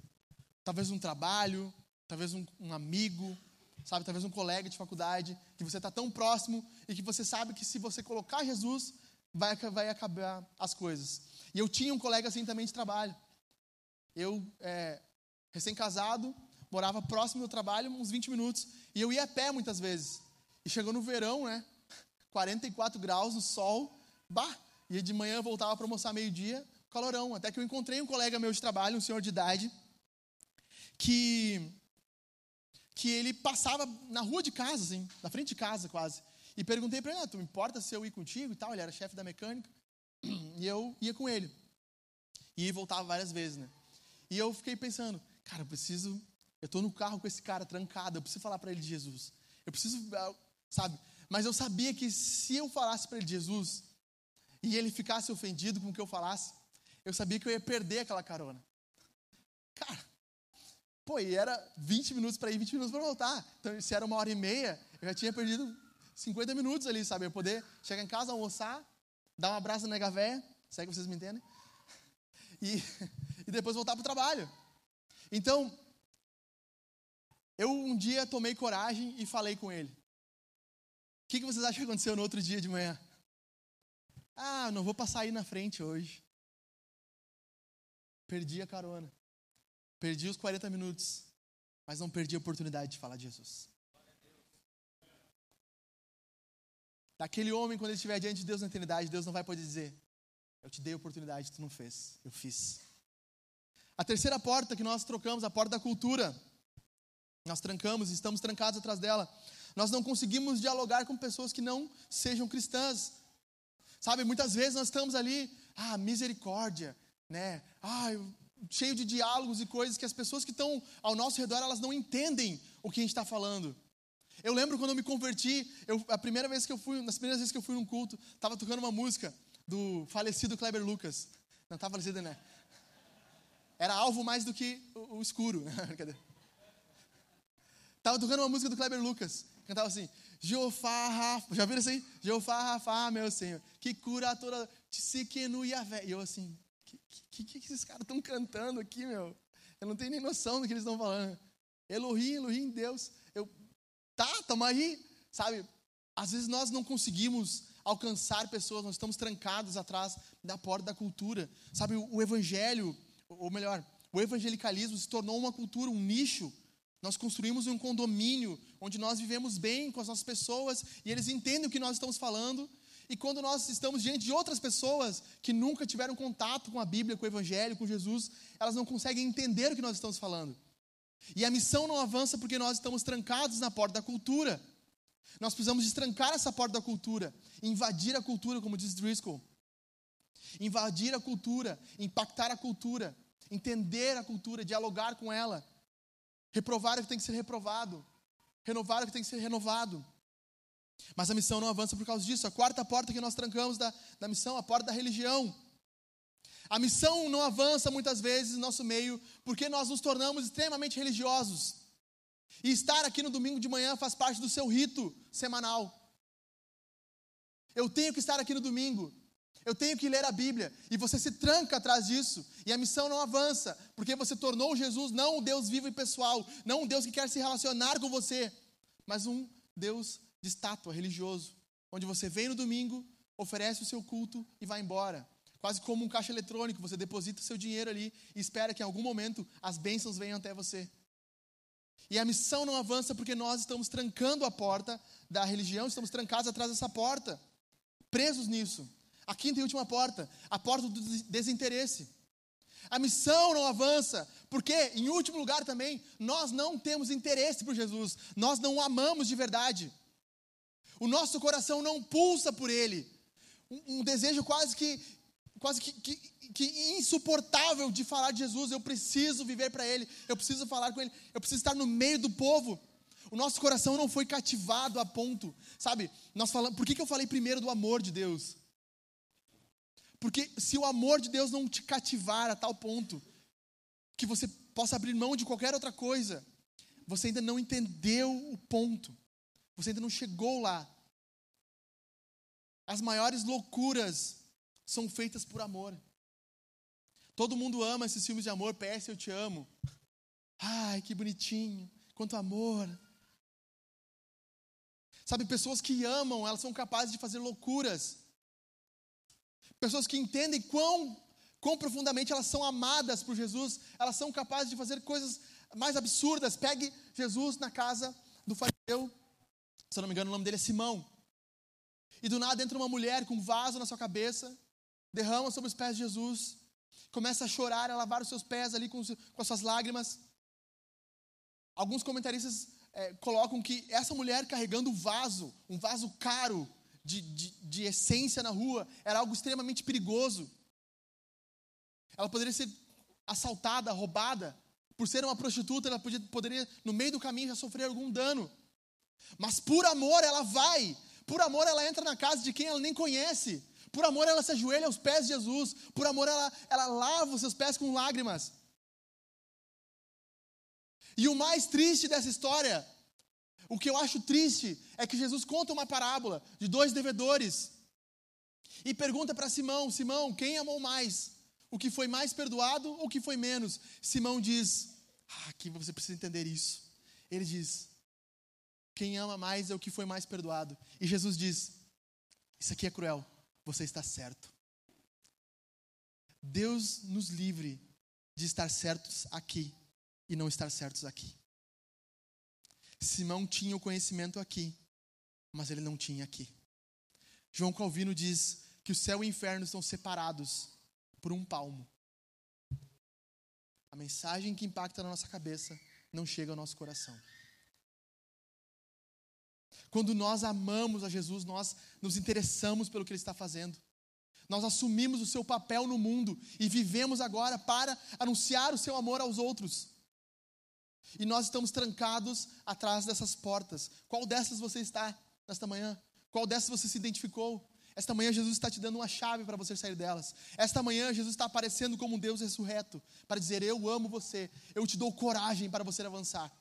Talvez um trabalho, talvez um, um amigo, sabe? Talvez um colega de faculdade, que você está tão próximo e que você sabe que se você colocar Jesus, vai, vai acabar as coisas. E eu tinha um colega assim também de trabalho. Eu, é, recém-casado, morava próximo do trabalho, uns 20 minutos, e eu ia a pé muitas vezes. E chegou no verão, né? 44 graus no sol, bah! E de manhã eu voltava para almoçar meio-dia, calorão. Até que eu encontrei um colega meu de trabalho, um senhor de idade, que que ele passava na rua de casa, assim, na frente de casa quase. E perguntei para ele, ah, tu importa se eu ir contigo e tal? Ele era chefe da mecânica. E eu ia com ele. E voltava várias vezes, né? E eu fiquei pensando, cara, eu preciso, eu estou no carro com esse cara trancado, eu preciso falar para ele de Jesus. Eu preciso, ah, sabe? Mas eu sabia que se eu falasse para ele de Jesus e ele ficasse ofendido com o que eu falasse, eu sabia que eu ia perder aquela carona. Cara, Pô, e era 20 minutos para ir, 20 minutos para voltar. Então, se era uma hora e meia, eu já tinha perdido 50 minutos ali, sabe? Eu poder chegar em casa, almoçar, dar um abraço na nega véia, se é que vocês me entendem, e, e depois voltar para o trabalho. Então, eu um dia tomei coragem e falei com ele. O que, que vocês acham que aconteceu no outro dia de manhã? Ah, não vou passar aí na frente hoje. Perdi a carona. Perdi os 40 minutos. Mas não perdi a oportunidade de falar de Jesus. Daquele homem, quando ele estiver diante de Deus na eternidade, Deus não vai poder dizer: Eu te dei a oportunidade, tu não fez. Eu fiz. A terceira porta que nós trocamos, a porta da cultura. Nós trancamos, estamos trancados atrás dela. Nós não conseguimos dialogar com pessoas que não sejam cristãs. Sabe, muitas vezes nós estamos ali, ah, misericórdia, né? Ah, cheio de diálogos e coisas que as pessoas que estão ao nosso redor, elas não entendem o que a gente está falando. Eu lembro quando eu me converti, eu, a primeira vez que eu fui, nas primeiras vezes que eu fui num culto, estava tocando uma música do falecido Kleber Lucas. Não estava falecido, né? Era alvo mais do que o, o escuro. Cadê? Tava tocando uma música do Kleber Lucas. Cantava assim: Jeová Rafa. Já viram assim? Jeová Rafa, meu Senhor. Que cura toda. Tsikenu Yavé. E eu assim: que, que, que, que esses caras estão cantando aqui, meu? Eu não tenho nem noção do que eles estão falando. Elohim, Elohim, Deus. Eu, tá, tamo aí. Sabe? Às vezes nós não conseguimos alcançar pessoas, nós estamos trancados atrás da porta da cultura. Sabe, o, o evangelho, ou melhor, o evangelicalismo se tornou uma cultura, um nicho nós construímos um condomínio onde nós vivemos bem com as nossas pessoas e eles entendem o que nós estamos falando. E quando nós estamos diante de outras pessoas que nunca tiveram contato com a Bíblia, com o Evangelho, com Jesus, elas não conseguem entender o que nós estamos falando. E a missão não avança porque nós estamos trancados na porta da cultura. Nós precisamos destrancar essa porta da cultura, invadir a cultura, como diz Driscoll. Invadir a cultura, impactar a cultura, entender a cultura, dialogar com ela Reprovar o que tem que ser reprovado. Renovar o que tem que ser renovado. Mas a missão não avança por causa disso. A quarta porta que nós trancamos da, da missão, a porta da religião. A missão não avança muitas vezes no nosso meio porque nós nos tornamos extremamente religiosos. E estar aqui no domingo de manhã faz parte do seu rito semanal. Eu tenho que estar aqui no domingo. Eu tenho que ler a Bíblia. E você se tranca atrás disso. E a missão não avança. Porque você tornou Jesus não um Deus vivo e pessoal. Não um Deus que quer se relacionar com você. Mas um Deus de estátua, religioso. Onde você vem no domingo, oferece o seu culto e vai embora. Quase como um caixa eletrônico. Você deposita o seu dinheiro ali e espera que em algum momento as bênçãos venham até você. E a missão não avança porque nós estamos trancando a porta da religião, estamos trancados atrás dessa porta, presos nisso. A quinta e última porta, a porta do desinteresse. A missão não avança, porque, em último lugar também, nós não temos interesse por Jesus, nós não o amamos de verdade. O nosso coração não pulsa por Ele. Um, um desejo quase que, quase que, que, que, insuportável de falar de Jesus. Eu preciso viver para Ele, eu preciso falar com Ele, eu preciso estar no meio do povo. O nosso coração não foi cativado a ponto, sabe? Nós falamos, por que, que eu falei primeiro do amor de Deus? Porque se o amor de Deus não te cativar a tal ponto que você possa abrir mão de qualquer outra coisa, você ainda não entendeu o ponto. Você ainda não chegou lá. As maiores loucuras são feitas por amor. Todo mundo ama esses filmes de amor, PS Eu Te Amo. Ai, que bonitinho, quanto amor. Sabe, pessoas que amam, elas são capazes de fazer loucuras Pessoas que entendem quão, quão profundamente elas são amadas por Jesus, elas são capazes de fazer coisas mais absurdas. Pegue Jesus na casa do fariseu, se eu não me engano, o nome dele é Simão. E do nada entra uma mulher com um vaso na sua cabeça, derrama sobre os pés de Jesus, começa a chorar, a lavar os seus pés ali com, com as suas lágrimas. Alguns comentaristas é, colocam que essa mulher carregando o vaso, um vaso caro, de, de, de essência na rua era algo extremamente perigoso. Ela poderia ser assaltada, roubada. Por ser uma prostituta, ela podia, poderia, no meio do caminho, já sofrer algum dano. Mas por amor ela vai. Por amor ela entra na casa de quem ela nem conhece. Por amor ela se ajoelha aos pés de Jesus. Por amor ela, ela lava os seus pés com lágrimas. E o mais triste dessa história, o que eu acho triste, é que Jesus conta uma parábola de dois devedores e pergunta para Simão: Simão, quem amou mais? O que foi mais perdoado ou o que foi menos? Simão diz: ah, aqui você precisa entender isso. Ele diz: quem ama mais é o que foi mais perdoado. E Jesus diz: Isso aqui é cruel, você está certo. Deus nos livre de estar certos aqui e não estar certos aqui. Simão tinha o conhecimento aqui, mas ele não tinha aqui. João Calvino diz que o céu e o inferno estão separados por um palmo. A mensagem que impacta na nossa cabeça não chega ao nosso coração. Quando nós amamos a Jesus, nós nos interessamos pelo que Ele está fazendo. Nós assumimos o seu papel no mundo e vivemos agora para anunciar o seu amor aos outros. E nós estamos trancados atrás dessas portas. Qual dessas você está nesta manhã? Qual dessas você se identificou? Esta manhã Jesus está te dando uma chave para você sair delas. Esta manhã Jesus está aparecendo como um Deus ressurreto para dizer: Eu amo você, eu te dou coragem para você avançar.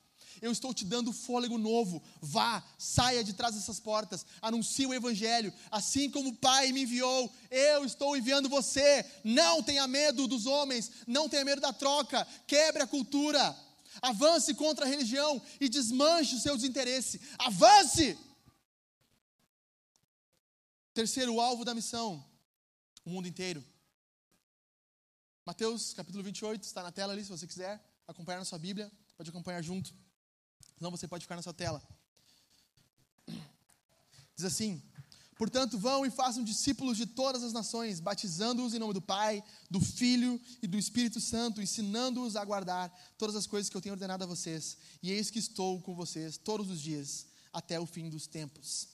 Eu estou te dando fôlego novo. Vá, saia de trás dessas portas, anuncie o Evangelho. Assim como o Pai me enviou, eu estou enviando você. Não tenha medo dos homens, não tenha medo da troca. Quebre a cultura. Avance contra a religião e desmanche os seus interesses. Avance! Terceiro alvo da missão: o mundo inteiro. Mateus capítulo 28, está na tela ali, se você quiser acompanhar na sua Bíblia, pode acompanhar junto. Senão você pode ficar na sua tela. Diz assim: Portanto, vão e façam discípulos de todas as nações, batizando-os em nome do Pai, do Filho e do Espírito Santo, ensinando-os a guardar todas as coisas que eu tenho ordenado a vocês. E eis que estou com vocês todos os dias, até o fim dos tempos.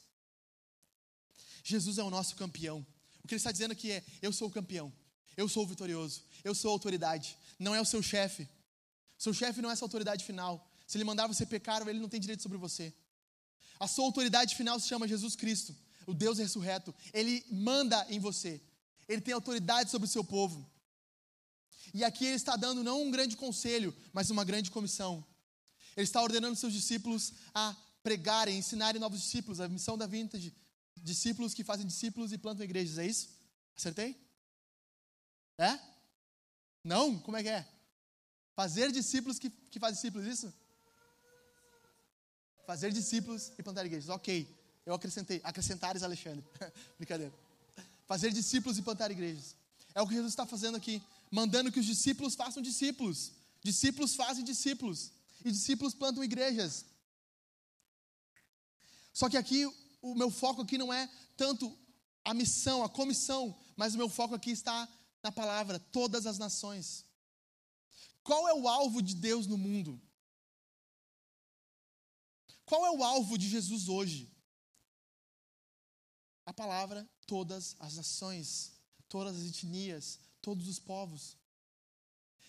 Jesus é o nosso campeão. O que ele está dizendo aqui é: eu sou o campeão, eu sou o vitorioso, eu sou a autoridade. Não é o seu chefe. Seu chefe não é essa autoridade final. Se ele mandar você pecar, ele não tem direito sobre você. A sua autoridade final se chama Jesus Cristo, o Deus ressurreto. Ele manda em você. Ele tem autoridade sobre o seu povo. E aqui ele está dando não um grande conselho, mas uma grande comissão. Ele está ordenando seus discípulos a pregarem, ensinarem novos discípulos. A missão da Vintage, discípulos que fazem discípulos e plantam igrejas. É isso? Acertei? É? Não? Como é que é? Fazer discípulos que, que fazem discípulos, isso? Fazer discípulos e plantar igrejas. Ok, eu acrescentei. Acrescentares Alexandre. Brincadeira. Fazer discípulos e plantar igrejas. É o que Jesus está fazendo aqui. Mandando que os discípulos façam discípulos. Discípulos fazem discípulos. E discípulos plantam igrejas. Só que aqui, o meu foco aqui não é tanto a missão, a comissão, mas o meu foco aqui está na palavra, todas as nações. Qual é o alvo de Deus no mundo? Qual é o alvo de Jesus hoje? A palavra todas as nações, todas as etnias, todos os povos.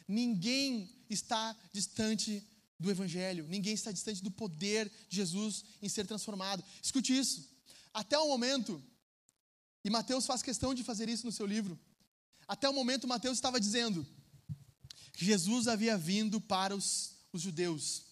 Ninguém está distante do Evangelho, ninguém está distante do poder de Jesus em ser transformado. Escute isso. Até o momento, e Mateus faz questão de fazer isso no seu livro, até o momento Mateus estava dizendo que Jesus havia vindo para os, os judeus.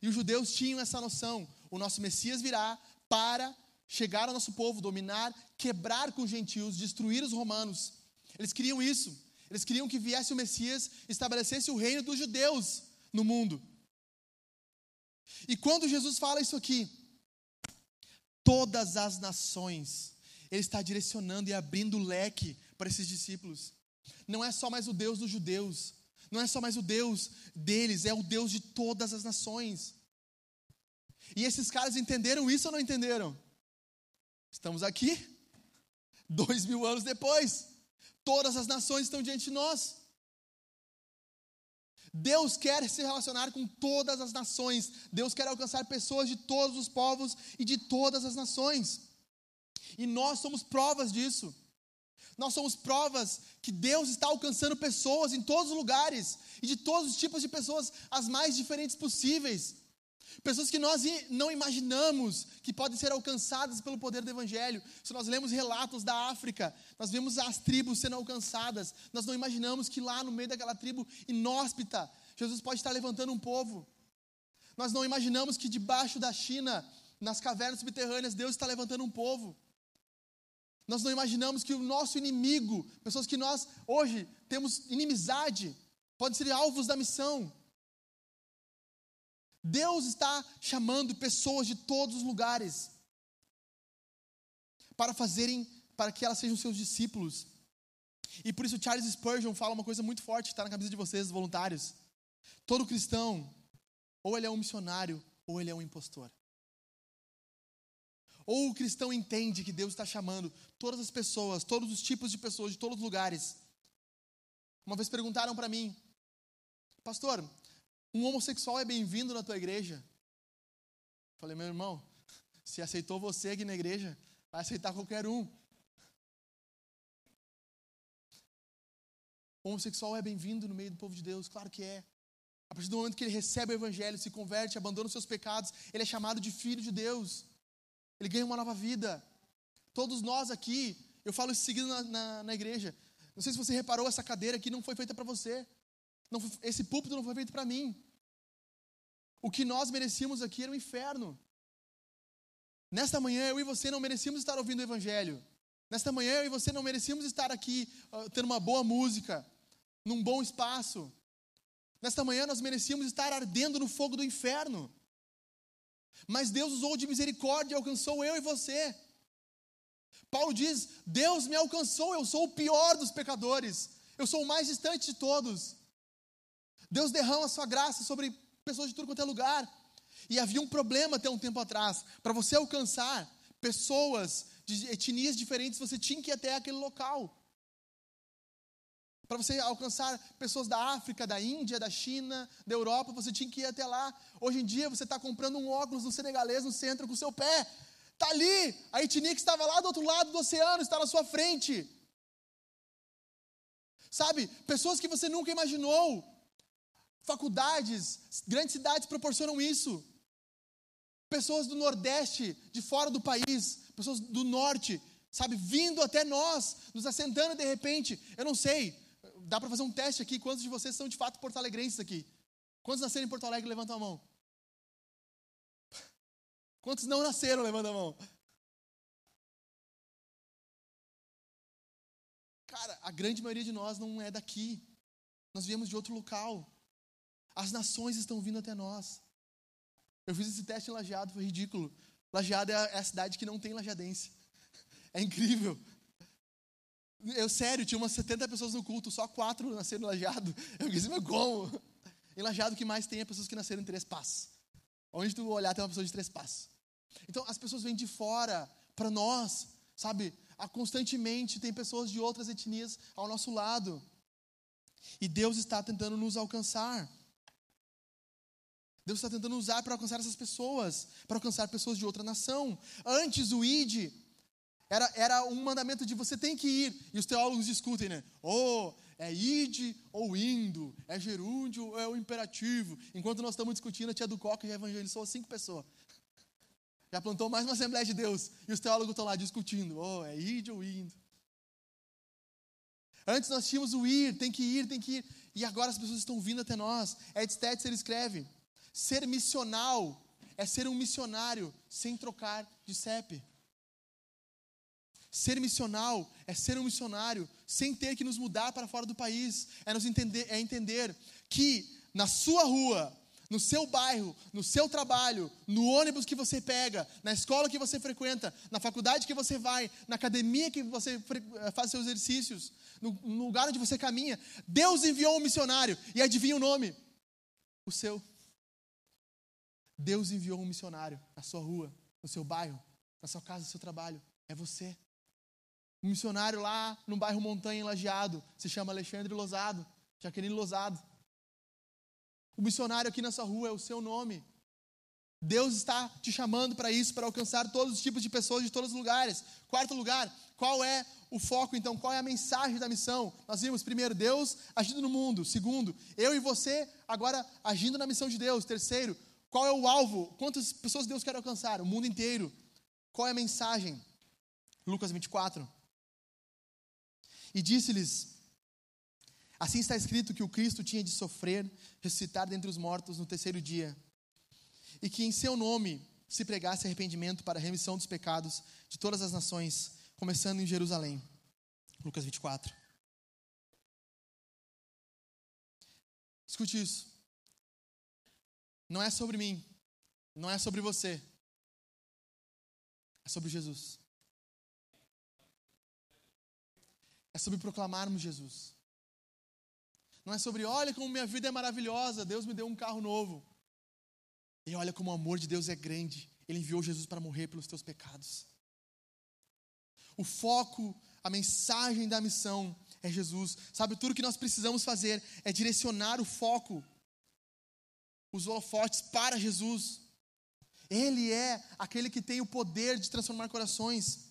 E os judeus tinham essa noção: o nosso Messias virá para chegar ao nosso povo, dominar, quebrar com os gentios, destruir os romanos. Eles queriam isso. Eles queriam que viesse o Messias, estabelecesse o reino dos judeus no mundo. E quando Jesus fala isso aqui, todas as nações, ele está direcionando e abrindo o leque para esses discípulos. Não é só mais o Deus dos judeus, não é só mais o Deus deles, é o Deus de todas as nações. E esses caras entenderam isso ou não entenderam? Estamos aqui, dois mil anos depois, todas as nações estão diante de nós. Deus quer se relacionar com todas as nações, Deus quer alcançar pessoas de todos os povos e de todas as nações, e nós somos provas disso. Nós somos provas que Deus está alcançando pessoas em todos os lugares e de todos os tipos de pessoas, as mais diferentes possíveis. Pessoas que nós não imaginamos que podem ser alcançadas pelo poder do Evangelho. Se nós lemos relatos da África, nós vemos as tribos sendo alcançadas. Nós não imaginamos que lá no meio daquela tribo inóspita, Jesus pode estar levantando um povo. Nós não imaginamos que debaixo da China, nas cavernas subterrâneas, Deus está levantando um povo. Nós não imaginamos que o nosso inimigo, pessoas que nós hoje temos inimizade, podem ser alvos da missão. Deus está chamando pessoas de todos os lugares para fazerem, para que elas sejam seus discípulos. E por isso Charles Spurgeon fala uma coisa muito forte, está na cabeça de vocês, voluntários. Todo cristão, ou ele é um missionário, ou ele é um impostor. Ou o cristão entende que Deus está chamando todas as pessoas, todos os tipos de pessoas, de todos os lugares. Uma vez perguntaram para mim, pastor, um homossexual é bem-vindo na tua igreja? Falei, meu irmão, se aceitou você aqui na igreja, vai aceitar qualquer um. Homossexual é bem-vindo no meio do povo de Deus, claro que é. A partir do momento que ele recebe o evangelho, se converte, abandona os seus pecados, ele é chamado de filho de Deus. Ele ganha uma nova vida. Todos nós aqui, eu falo isso seguindo na, na, na igreja. Não sei se você reparou, essa cadeira aqui não foi feita para você. Não, esse púlpito não foi feito para mim. O que nós merecíamos aqui era o um inferno. Nesta manhã, eu e você não merecíamos estar ouvindo o Evangelho. Nesta manhã, eu e você não merecíamos estar aqui uh, tendo uma boa música, num bom espaço. Nesta manhã, nós merecíamos estar ardendo no fogo do inferno. Mas Deus usou de misericórdia e alcançou eu e você. Paulo diz: Deus me alcançou, eu sou o pior dos pecadores, eu sou o mais distante de todos. Deus derrama a sua graça sobre pessoas de tudo quanto é lugar. E havia um problema até um tempo atrás. Para você alcançar pessoas de etnias diferentes, você tinha que ir até aquele local. Para você alcançar pessoas da África, da Índia, da China, da Europa, você tinha que ir até lá. Hoje em dia, você está comprando um óculos no senegalês no centro com o seu pé. Está ali, a etnia que estava lá do outro lado do oceano está na sua frente. Sabe, pessoas que você nunca imaginou. Faculdades, grandes cidades proporcionam isso. Pessoas do Nordeste, de fora do país, pessoas do Norte, sabe, vindo até nós, nos assentando de repente. Eu não sei, dá para fazer um teste aqui. Quantos de vocês são de fato porto-alegrenses aqui? Quantos nasceram em Porto Alegre? Levanta a mão. Quantos não nasceram? Levanta a mão. Cara, a grande maioria de nós não é daqui. Nós viemos de outro local. As nações estão vindo até nós. Eu fiz esse teste em Lajeado, foi ridículo. Lajeado é a, é cidade que não tem lajadense. É incrível. Eu, sério, tinha umas 70 pessoas no culto, só quatro nasceram em Lajeado. Eu disse, meu, como? Em Lajeado, o que mais tem é pessoas que nasceram em Três Passos. Onde tu olhar, tem uma pessoa de Três Passos. Então, as pessoas vêm de fora para nós, sabe? Constantemente tem pessoas de outras etnias ao nosso lado. E Deus está tentando nos alcançar. Deus está tentando usar para alcançar essas pessoas, para alcançar pessoas de outra nação. Antes, o ID era, era um mandamento de você tem que ir. E os teólogos discutem, né? Oh, é id ou indo, é gerúndio ou é o imperativo. Enquanto nós estamos discutindo, a tia do Coca já evangelizou cinco pessoas. Já plantou mais uma Assembleia de Deus. E os teólogos estão lá discutindo. Oh, é id ou indo. Antes nós tínhamos o ir, tem que ir, tem que ir. E agora as pessoas estão vindo até nós. Ed Stetzer escreve: ser missional é ser um missionário sem trocar de CEP. Ser missional é ser um missionário sem ter que nos mudar para fora do país. É, nos entender, é entender que na sua rua, no seu bairro, no seu trabalho, no ônibus que você pega, na escola que você frequenta, na faculdade que você vai, na academia que você eh, faz seus exercícios, no, no lugar onde você caminha, Deus enviou um missionário. E adivinha o nome? O seu. Deus enviou um missionário na sua rua, no seu bairro, na sua casa, no seu trabalho. É você. Um missionário lá no bairro Montanha, em Lajeado, se chama Alexandre Lozado, Jaqueline Lozado. O missionário aqui nessa rua é o seu nome. Deus está te chamando para isso, para alcançar todos os tipos de pessoas de todos os lugares. Quarto lugar, qual é o foco então? Qual é a mensagem da missão? Nós vimos primeiro Deus agindo no mundo. Segundo, eu e você agora agindo na missão de Deus. Terceiro, qual é o alvo? Quantas pessoas Deus quer alcançar? O mundo inteiro. Qual é a mensagem? Lucas 24. E disse-lhes: Assim está escrito que o Cristo tinha de sofrer, ressuscitar dentre os mortos no terceiro dia, e que em seu nome se pregasse arrependimento para a remissão dos pecados de todas as nações, começando em Jerusalém. Lucas 24. Escute isso. Não é sobre mim, não é sobre você, é sobre Jesus. É sobre proclamarmos Jesus. Não é sobre, olha como minha vida é maravilhosa, Deus me deu um carro novo. E olha como o amor de Deus é grande. Ele enviou Jesus para morrer pelos teus pecados. O foco, a mensagem da missão é Jesus. Sabe, tudo que nós precisamos fazer é direcionar o foco, os holofotes para Jesus. Ele é aquele que tem o poder de transformar corações.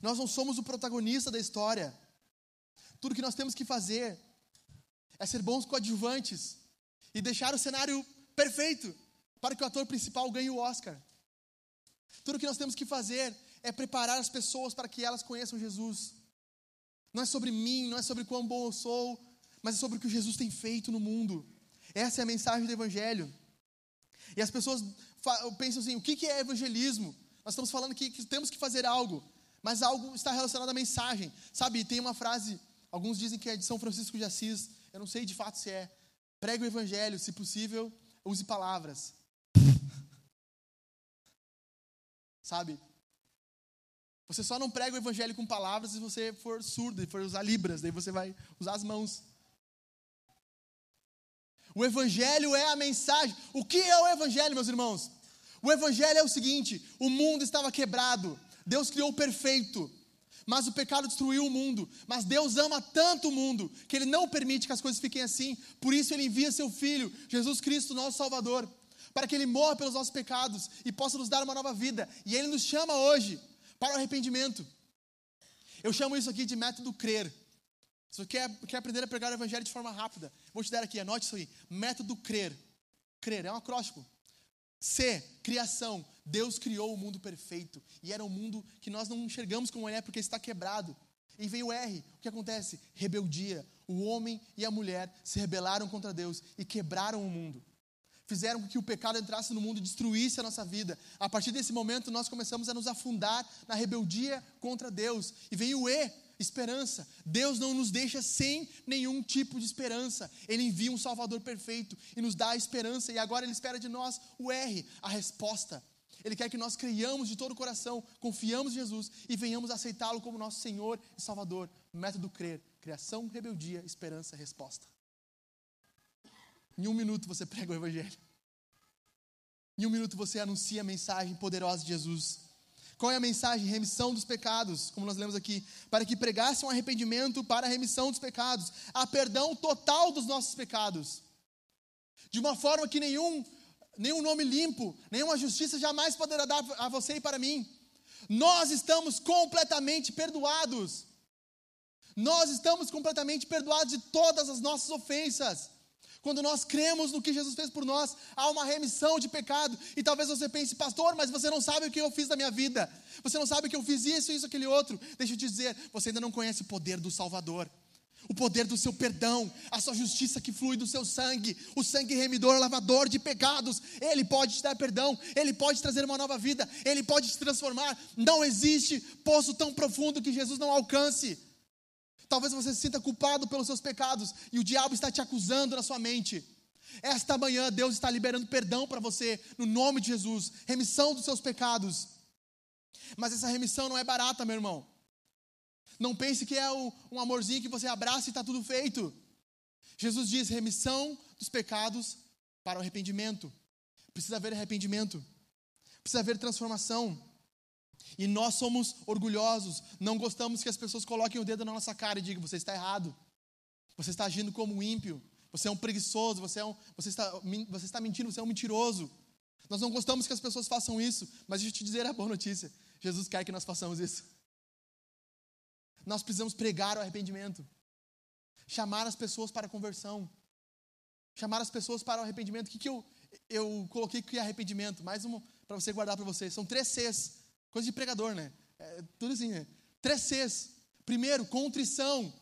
Nós não somos o protagonista da história. Tudo que nós temos que fazer é ser bons coadjuvantes e deixar o cenário perfeito para que o ator principal ganhe o Oscar. Tudo que nós temos que fazer é preparar as pessoas para que elas conheçam Jesus. Não é sobre mim, não é sobre quão bom eu sou, mas é sobre o que Jesus tem feito no mundo. Essa é a mensagem do Evangelho. E as pessoas pensam assim: o que é evangelismo? Nós estamos falando que, temos que fazer algo, mas algo está relacionado à mensagem. Sabe, tem uma frase, alguns dizem que é de São Francisco de Assis, eu não sei de fato se é. Pregue o evangelho, se possível, use palavras. Sabe? Você só não prega o evangelho com palavras se você for surdo e for usar libras, daí você vai usar as mãos. O evangelho é a mensagem. O que é o evangelho, meus irmãos? O evangelho é o seguinte: o mundo estava quebrado, Deus criou o perfeito. Mas o pecado destruiu o mundo. Mas Deus ama tanto o mundo que Ele não permite que as coisas fiquem assim. Por isso Ele envia seu Filho, Jesus Cristo, nosso Salvador, para que Ele morra pelos nossos pecados e possa nos dar uma nova vida. E Ele nos chama hoje para o arrependimento. Eu chamo isso aqui de método crer. Se você quer, quer aprender a pregar o Evangelho de forma rápida, vou te dar aqui, anote isso aí. Método crer. Crer é um acróstico. C, criação. Deus criou o mundo perfeito. E era um mundo que nós não enxergamos como ele é porque está quebrado. E veio o R. O que acontece? Rebeldia. O homem e a mulher se rebelaram contra Deus e quebraram o mundo. Fizeram com que o pecado entrasse no mundo e destruísse a nossa vida. A partir desse momento, nós começamos a nos afundar na rebeldia contra Deus. E veio o E, esperança. Deus não nos deixa sem nenhum tipo de esperança. Ele envia um Salvador perfeito e nos dá a esperança. E agora Ele espera de nós o R, a resposta. Ele quer que nós creiamos de todo o coração, confiamos em Jesus e venhamos aceitá-lo como nosso Senhor e Salvador. Método crer: criação, rebeldia, esperança, resposta. Em um minuto você prega o Evangelho. Em um minuto você anuncia a mensagem poderosa de Jesus. Qual é a mensagem? Remissão dos pecados, como nós lemos aqui, para que pregassem um arrependimento para a remissão dos pecados, a perdão total dos nossos pecados, de uma forma que nenhum, nenhum nome limpo, nenhuma justiça jamais poderá dar a você e para mim. Nós estamos completamente perdoados. Nós estamos completamente perdoados de todas as nossas ofensas. Quando nós cremos no que Jesus fez por nós, há uma remissão de pecado. E talvez você pense, pastor, mas você não sabe o que eu fiz da minha vida. Você não sabe que eu fiz isso, isso, aquele outro. Deixa eu te dizer, você ainda não conhece o poder do Salvador. O poder do seu perdão, a sua justiça que flui do seu sangue, o sangue remidor, lavador de pecados. Ele pode te dar perdão, ele pode trazer uma nova vida, ele pode te transformar. Não existe poço tão profundo que Jesus não alcance. Talvez você se sinta culpado pelos seus pecados e o diabo está te acusando na sua mente. Esta manhã Deus está liberando perdão para você no nome de Jesus, remissão dos seus pecados. Mas essa remissão não é barata, meu irmão. Não pense que é um amorzinho que você abraça e está tudo feito. Jesus diz remissão dos pecados para o arrependimento. Precisa haver arrependimento. Precisa haver transformação. E nós somos orgulhosos, não gostamos que as pessoas coloquem o dedo na nossa cara e digam: você está errado, você está agindo como um ímpio, você é um preguiçoso, você, é um, você, está, você está mentindo, você é um mentiroso. Nós não gostamos que as pessoas façam isso, mas deixa eu te dizer a boa notícia: Jesus quer que nós façamos isso. Nós precisamos pregar o arrependimento, chamar as pessoas para a conversão, chamar as pessoas para o arrependimento. O que, que eu, eu coloquei que é arrependimento? Mais um para você guardar para você. São três Cs. Coisa de pregador, né? É, tudo assim, né? Três Cs. Primeiro, contrição.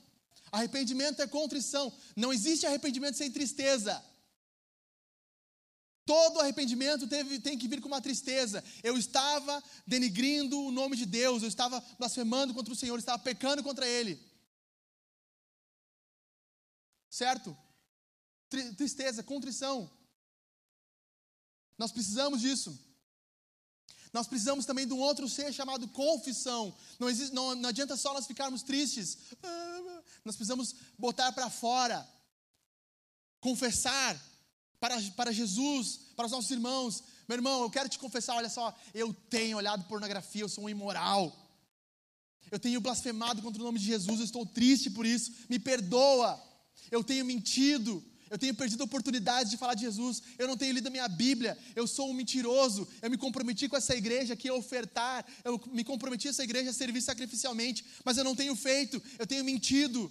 Arrependimento é contrição. Não existe arrependimento sem tristeza. Todo arrependimento teve, tem que vir com uma tristeza. Eu estava denigrindo o nome de Deus, eu estava blasfemando contra o Senhor, eu estava pecando contra Ele. Certo? Tristeza, contrição. Nós precisamos disso. Nós precisamos também de um outro ser chamado confissão. Não, existe, não, não adianta só nós ficarmos tristes. Nós precisamos botar para fora, confessar para, para Jesus, para os nossos irmãos. Meu irmão, eu quero te confessar: olha só, eu tenho olhado pornografia, eu sou um imoral. Eu tenho blasfemado contra o nome de Jesus, eu estou triste por isso. Me perdoa. Eu tenho mentido. Eu tenho perdido oportunidades de falar de Jesus. Eu não tenho lido a minha Bíblia. Eu sou um mentiroso. Eu me comprometi com essa igreja aqui a ofertar. Eu me comprometi a essa igreja a servir sacrificialmente. Mas eu não tenho feito. Eu tenho mentido.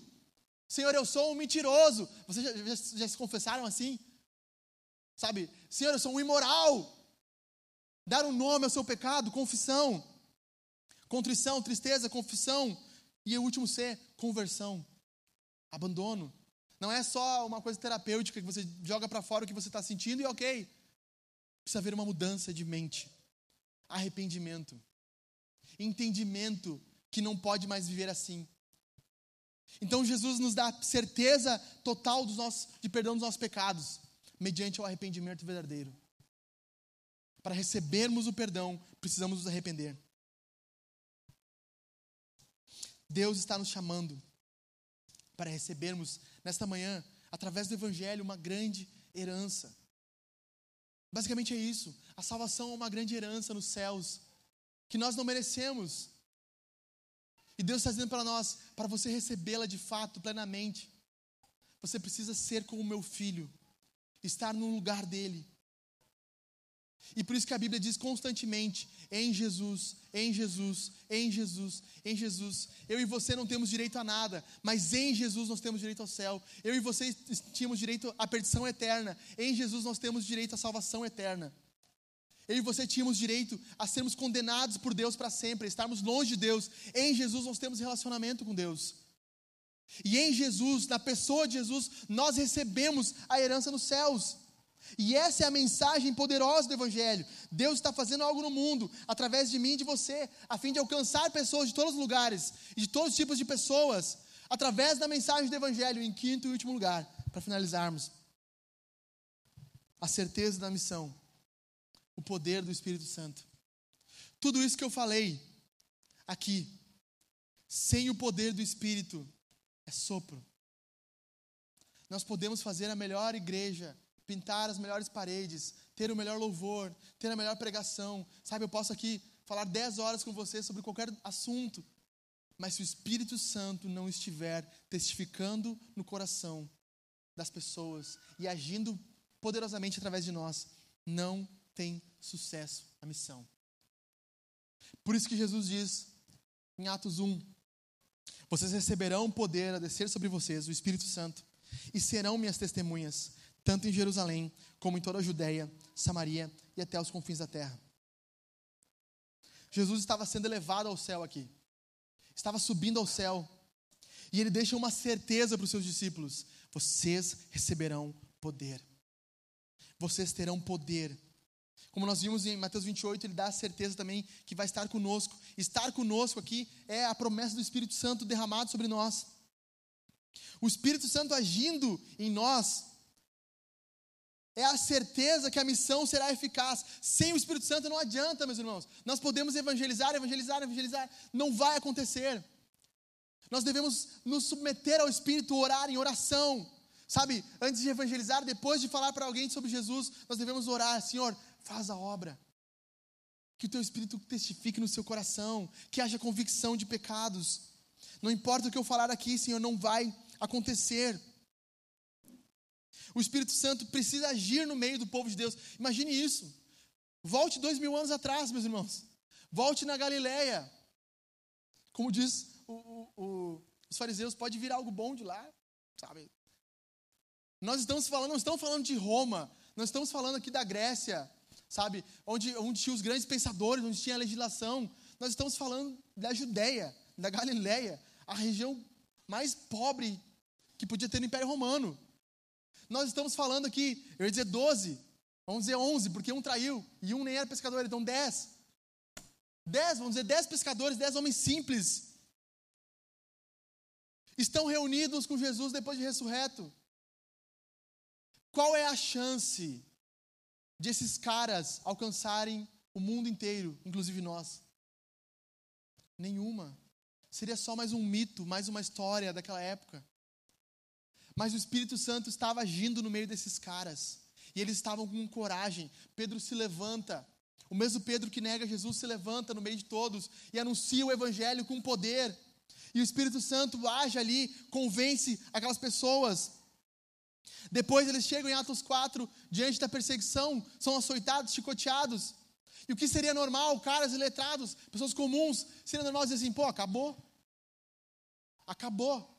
Senhor, eu sou um mentiroso. Vocês já, já, já se confessaram assim? Sabe? Senhor, eu sou um imoral. Dar um nome ao seu pecado, confissão. Contrição, tristeza, confissão. E o último C, conversão. Abandono. Não é só uma coisa terapêutica que você joga para fora o que você está sentindo e ok. Precisa haver uma mudança de mente, arrependimento, entendimento que não pode mais viver assim. Então Jesus nos dá certeza total dos nossos, de perdão dos nossos pecados, mediante o arrependimento verdadeiro. Para recebermos o perdão, precisamos nos arrepender. Deus está nos chamando para recebermos nesta manhã, através do Evangelho, uma grande herança. Basicamente é isso. A salvação é uma grande herança nos céus, que nós não merecemos. E Deus está dizendo para nós, para você recebê-la de fato, plenamente, você precisa ser como o meu filho, estar no lugar dele, e por isso que a Bíblia diz constantemente: em Jesus, em Jesus, em Jesus, em Jesus. Eu e você não temos direito a nada, mas em Jesus nós temos direito ao céu. Eu e você tínhamos direito à perdição eterna. Em Jesus nós temos direito à salvação eterna. Eu e você tínhamos direito a sermos condenados por Deus para sempre, a estarmos longe de Deus. Em Jesus nós temos relacionamento com Deus. E em Jesus, na pessoa de Jesus, nós recebemos a herança nos céus. E essa é a mensagem poderosa do Evangelho. Deus está fazendo algo no mundo, através de mim e de você, a fim de alcançar pessoas de todos os lugares e de todos os tipos de pessoas, através da mensagem do Evangelho. Em quinto e último lugar, para finalizarmos, a certeza da missão, o poder do Espírito Santo. Tudo isso que eu falei aqui, sem o poder do Espírito, é sopro. Nós podemos fazer a melhor igreja pintar as melhores paredes, ter o melhor louvor, ter a melhor pregação. Sabe, eu posso aqui falar 10 horas com você sobre qualquer assunto, mas se o Espírito Santo não estiver testificando no coração das pessoas e agindo poderosamente através de nós, não tem sucesso a missão. Por isso que Jesus diz em Atos 1: Vocês receberão poder a descer sobre vocês, o Espírito Santo, e serão minhas testemunhas, tanto em Jerusalém como em toda a Judéia, Samaria e até os confins da terra. Jesus estava sendo elevado ao céu aqui, estava subindo ao céu, e ele deixa uma certeza para os seus discípulos: vocês receberão poder, vocês terão poder. Como nós vimos em Mateus 28, ele dá a certeza também que vai estar conosco. Estar conosco aqui é a promessa do Espírito Santo derramado sobre nós. O Espírito Santo agindo em nós é a certeza que a missão será eficaz. Sem o Espírito Santo não adianta, meus irmãos. Nós podemos evangelizar, evangelizar, evangelizar, não vai acontecer. Nós devemos nos submeter ao Espírito, orar em oração. Sabe, antes de evangelizar, depois de falar para alguém sobre Jesus, nós devemos orar: Senhor, faz a obra. Que o teu Espírito testifique no seu coração, que haja convicção de pecados. Não importa o que eu falar aqui, Senhor, não vai acontecer. O Espírito Santo precisa agir no meio do povo de Deus. Imagine isso. Volte dois mil anos atrás, meus irmãos. Volte na Galileia. Como diz o, o, o, os fariseus, pode vir algo bom de lá, sabe? Nós estamos falando, não estamos falando de Roma, nós estamos falando aqui da Grécia, sabe? Onde, onde tinha os grandes pensadores, onde tinha a legislação. Nós estamos falando da Judéia, da Galileia, a região mais pobre que podia ter no Império Romano. Nós estamos falando aqui, eu ia dizer 12, vamos dizer 11, porque um traiu e um nem era pescador, então 10. 10, vamos dizer 10 pescadores, 10 homens simples. Estão reunidos com Jesus depois de ressurreto. Qual é a chance de esses caras alcançarem o mundo inteiro, inclusive nós? Nenhuma. Seria só mais um mito, mais uma história daquela época. Mas o Espírito Santo estava agindo no meio desses caras. E eles estavam com coragem. Pedro se levanta. O mesmo Pedro que nega Jesus se levanta no meio de todos e anuncia o Evangelho com poder. E o Espírito Santo age ali, convence aquelas pessoas. Depois eles chegam em Atos 4, diante da perseguição, são açoitados, chicoteados. E o que seria normal, caras iletrados, pessoas comuns, seria normal dizer assim: pô, acabou. Acabou.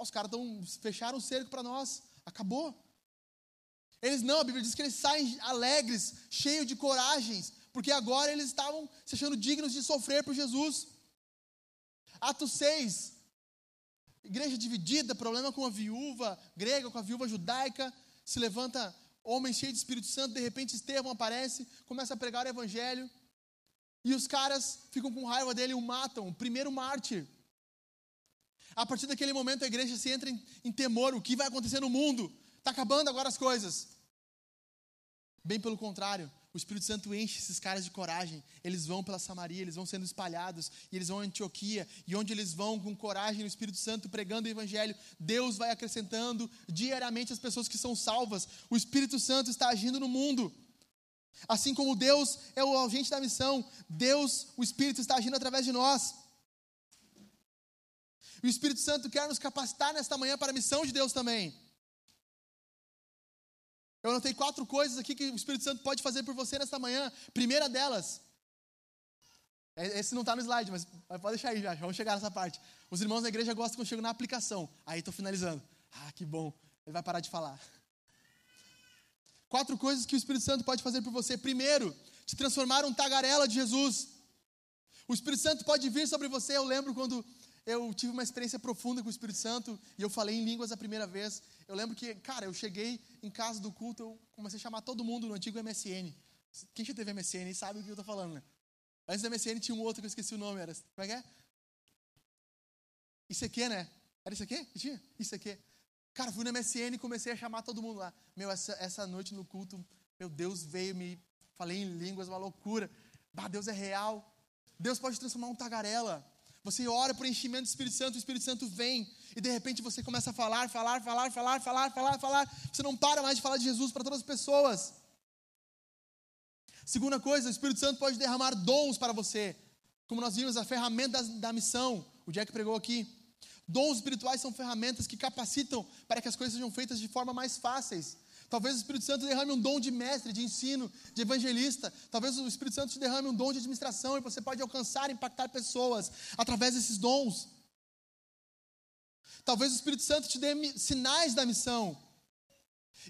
Os caras tão, fecharam o cerco para nós. Acabou. Eles não, a Bíblia diz que eles saem alegres, cheios de coragens, porque agora eles estavam se achando dignos de sofrer por Jesus. Atos 6, igreja dividida, problema com a viúva grega, com a viúva judaica, se levanta homem cheio de Espírito Santo, de repente Estevão aparece, começa a pregar o evangelho, e os caras ficam com raiva dele e o matam, o primeiro mártir. A partir daquele momento a igreja se entra em, em temor, o que vai acontecer no mundo? Está acabando agora as coisas. Bem pelo contrário, o Espírito Santo enche esses caras de coragem. Eles vão pela Samaria, eles vão sendo espalhados, e eles vão a Antioquia, e onde eles vão com coragem no Espírito Santo pregando o Evangelho, Deus vai acrescentando diariamente as pessoas que são salvas. O Espírito Santo está agindo no mundo. Assim como Deus é o agente da missão, Deus, o Espírito, está agindo através de nós. O Espírito Santo quer nos capacitar nesta manhã para a missão de Deus também. Eu anotei quatro coisas aqui que o Espírito Santo pode fazer por você nesta manhã. Primeira delas, é, esse não está no slide, mas pode deixar aí já, vamos chegar nessa parte. Os irmãos da igreja gostam quando chego na aplicação. Aí estou finalizando. Ah, que bom. Ele vai parar de falar. Quatro coisas que o Espírito Santo pode fazer por você. Primeiro, te transformar um tagarela de Jesus. O Espírito Santo pode vir sobre você. Eu lembro quando eu tive uma experiência profunda com o Espírito Santo e eu falei em línguas a primeira vez. Eu lembro que, cara, eu cheguei em casa do culto, eu comecei a chamar todo mundo no antigo MSN. Quem já teve MSN sabe o que eu estou falando, né? Antes do MSN tinha um outro que eu esqueci o nome, era. Como é que é? Isso aqui, né? Era isso aqui? Tinha? Isso aqui. Cara, fui no MSN e comecei a chamar todo mundo lá. Meu, essa, essa noite no culto, meu Deus veio, me falei em línguas, uma loucura. Bah, Deus é real. Deus pode transformar um tagarela. Você ora por enchimento do Espírito Santo, o Espírito Santo vem, e de repente você começa a falar, falar, falar, falar, falar, falar, falar. Você não para mais de falar de Jesus para todas as pessoas. Segunda coisa, o Espírito Santo pode derramar dons para você. Como nós vimos, a ferramenta da, da missão. O Jack pregou aqui. Dons espirituais são ferramentas que capacitam para que as coisas sejam feitas de forma mais fáceis. Talvez o Espírito Santo derrame um dom de mestre, de ensino, de evangelista. Talvez o Espírito Santo te derrame um dom de administração e você pode alcançar impactar pessoas através desses dons. Talvez o Espírito Santo te dê sinais da missão.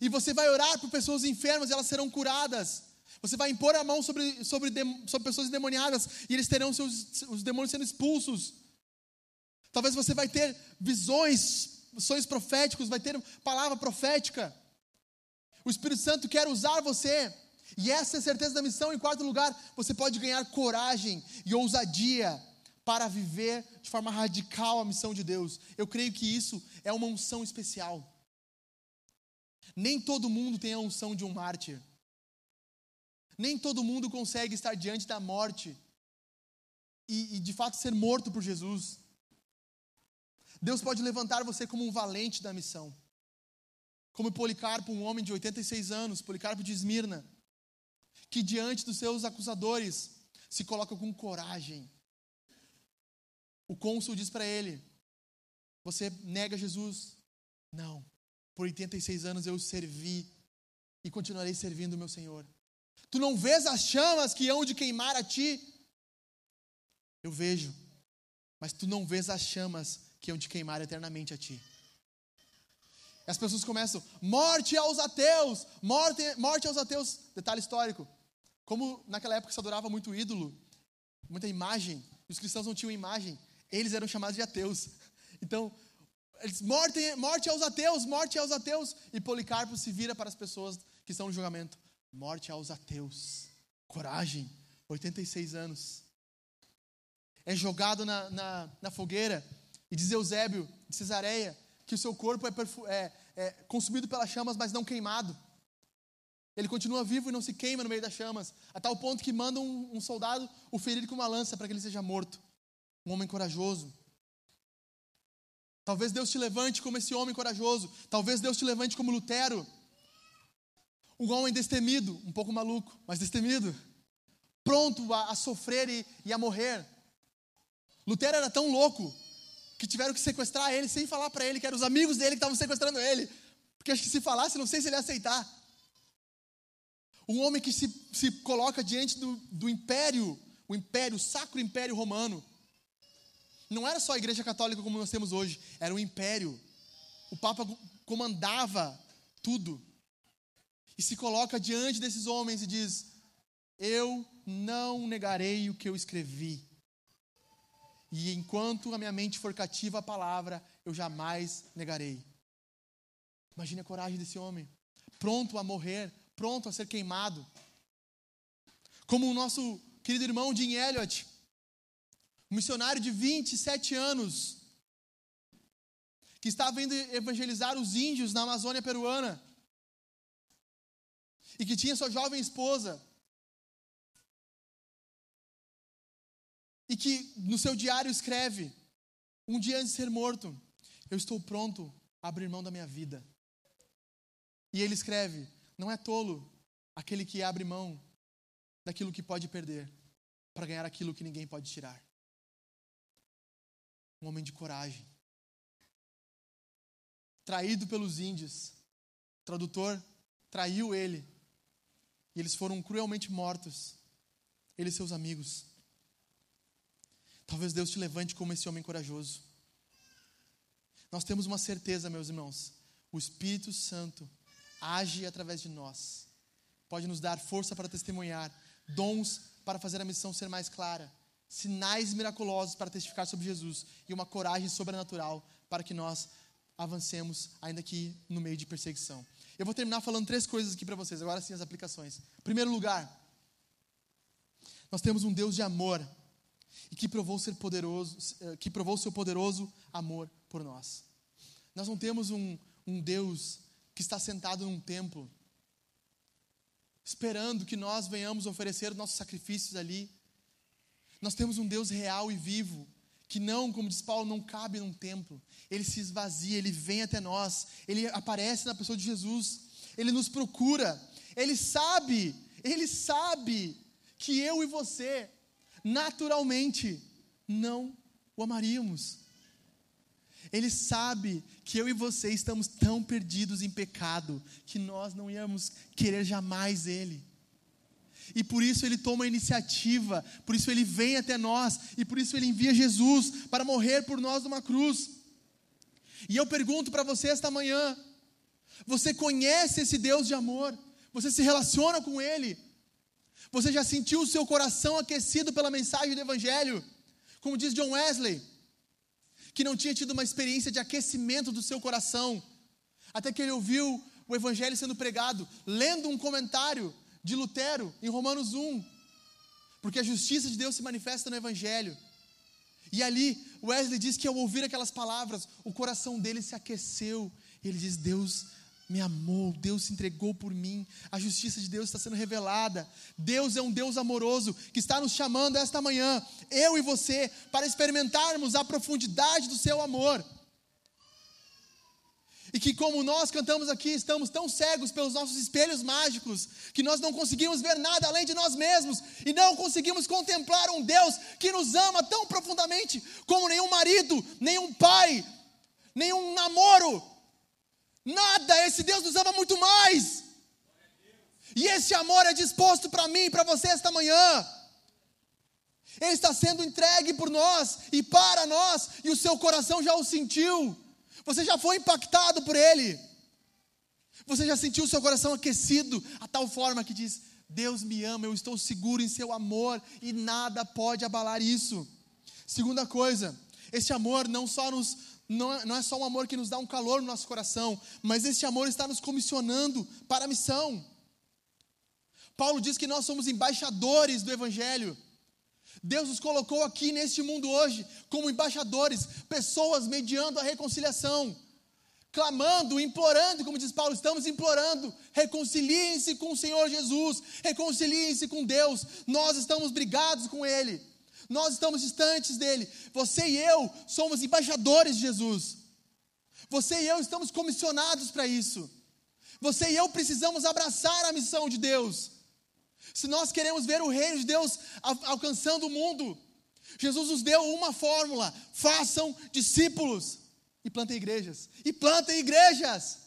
E você vai orar por pessoas enfermas e elas serão curadas. Você vai impor a mão sobre, sobre, sobre pessoas endemoniadas e eles terão seus, os demônios sendo expulsos. Talvez você vai ter visões, sonhos proféticos, vai ter palavra profética. O Espírito Santo quer usar você. E essa é a certeza da missão. Em quarto lugar, você pode ganhar coragem e ousadia para viver de forma radical a missão de Deus. Eu creio que isso é uma unção especial. Nem todo mundo tem a unção de um mártir. Nem todo mundo consegue estar diante da morte e, e de fato ser morto por Jesus. Deus pode levantar você como um valente da missão. Como Policarpo, um homem de 86 anos, Policarpo de Esmirna, que diante dos seus acusadores se coloca com coragem. O cônsul diz para ele: Você nega Jesus? Não. Por 86 anos eu servi e continuarei servindo o meu Senhor. Tu não vês as chamas que hão de queimar a ti? Eu vejo, mas tu não vês as chamas que hão de queimar eternamente a ti. As pessoas começam, morte aos ateus, morte, morte aos ateus. Detalhe histórico. Como naquela época se adorava muito ídolo, muita imagem, os cristãos não tinham imagem, eles eram chamados de ateus. Então, morte, morte aos ateus, morte aos ateus. E Policarpo se vira para as pessoas que estão no julgamento: morte aos ateus. Coragem, 86 anos. É jogado na, na, na fogueira e diz Eusébio de Cesareia que o seu corpo é, é, é consumido pelas chamas, mas não queimado. Ele continua vivo e não se queima no meio das chamas, a tal ponto que manda um, um soldado o ferir com uma lança para que ele seja morto. Um homem corajoso. Talvez Deus te levante como esse homem corajoso. Talvez Deus te levante como Lutero. Um homem destemido, um pouco maluco, mas destemido. Pronto a, a sofrer e, e a morrer. Lutero era tão louco que tiveram que sequestrar ele sem falar para ele que eram os amigos dele que estavam sequestrando ele. Porque acho que se falasse, não sei se ele ia aceitar. Um homem que se, se coloca diante do, do império, o império, o sacro império romano. Não era só a igreja católica como nós temos hoje, era um império. O Papa comandava tudo. E se coloca diante desses homens e diz: Eu não negarei o que eu escrevi. E enquanto a minha mente for cativa à palavra, eu jamais negarei. Imagine a coragem desse homem, pronto a morrer, pronto a ser queimado. Como o nosso querido irmão Jim Elliot, um missionário de 27 anos, que estava indo evangelizar os índios na Amazônia peruana, e que tinha sua jovem esposa, e que no seu diário escreve, um dia antes de ser morto, eu estou pronto a abrir mão da minha vida. E ele escreve: não é tolo aquele que abre mão daquilo que pode perder para ganhar aquilo que ninguém pode tirar. Um homem de coragem. Traído pelos índios. O tradutor traiu ele. E eles foram cruelmente mortos. Ele e seus amigos. Talvez Deus te levante como esse homem corajoso. Nós temos uma certeza, meus irmãos: o Espírito Santo age através de nós, pode nos dar força para testemunhar, dons para fazer a missão ser mais clara, sinais miraculosos para testificar sobre Jesus e uma coragem sobrenatural para que nós avancemos, ainda que no meio de perseguição. Eu vou terminar falando três coisas aqui para vocês, agora sim as aplicações. Primeiro lugar, nós temos um Deus de amor e que provou ser poderoso, eh, que provou seu poderoso amor por nós. Nós não temos um, um Deus que está sentado num templo, esperando que nós venhamos oferecer nossos sacrifícios ali. Nós temos um Deus real e vivo, que não, como diz Paulo, não cabe num templo. Ele se esvazia, ele vem até nós, ele aparece na pessoa de Jesus, ele nos procura, ele sabe, ele sabe que eu e você naturalmente não o amaríamos. Ele sabe que eu e você estamos tão perdidos em pecado que nós não íamos querer jamais Ele. E por isso Ele toma a iniciativa, por isso Ele vem até nós, e por isso Ele envia Jesus para morrer por nós numa cruz. E eu pergunto para você esta manhã: você conhece esse Deus de amor? Você se relaciona com Ele? Você já sentiu o seu coração aquecido pela mensagem do Evangelho? Como diz John Wesley, que não tinha tido uma experiência de aquecimento do seu coração, até que ele ouviu o Evangelho sendo pregado, lendo um comentário de Lutero em Romanos 1, porque a justiça de Deus se manifesta no Evangelho. E ali, Wesley diz que ao ouvir aquelas palavras, o coração dele se aqueceu. E ele diz: Deus me amou, Deus se entregou por mim, a justiça de Deus está sendo revelada. Deus é um Deus amoroso que está nos chamando esta manhã, eu e você, para experimentarmos a profundidade do seu amor. E que, como nós cantamos aqui, estamos tão cegos pelos nossos espelhos mágicos, que nós não conseguimos ver nada além de nós mesmos, e não conseguimos contemplar um Deus que nos ama tão profundamente, como nenhum marido, nenhum pai, nenhum namoro, Nada, esse Deus nos ama muito mais. E esse amor é disposto para mim para você esta manhã. Ele está sendo entregue por nós e para nós, e o seu coração já o sentiu. Você já foi impactado por ele. Você já sentiu o seu coração aquecido a tal forma que diz: Deus me ama, eu estou seguro em seu amor e nada pode abalar isso. Segunda coisa, esse amor não só nos não é, não é só um amor que nos dá um calor no nosso coração, mas este amor está nos comissionando para a missão. Paulo diz que nós somos embaixadores do Evangelho. Deus nos colocou aqui neste mundo hoje como embaixadores, pessoas mediando a reconciliação, clamando, implorando, como diz Paulo, estamos implorando, reconciliem-se com o Senhor Jesus, reconciliem-se com Deus. Nós estamos brigados com Ele, nós estamos distantes dele. Você e eu somos embaixadores de Jesus. Você e eu estamos comissionados para isso. Você e eu precisamos abraçar a missão de Deus. Se nós queremos ver o reino de Deus alcançando o mundo, Jesus nos deu uma fórmula: façam discípulos e plantem igrejas. E plantem igrejas.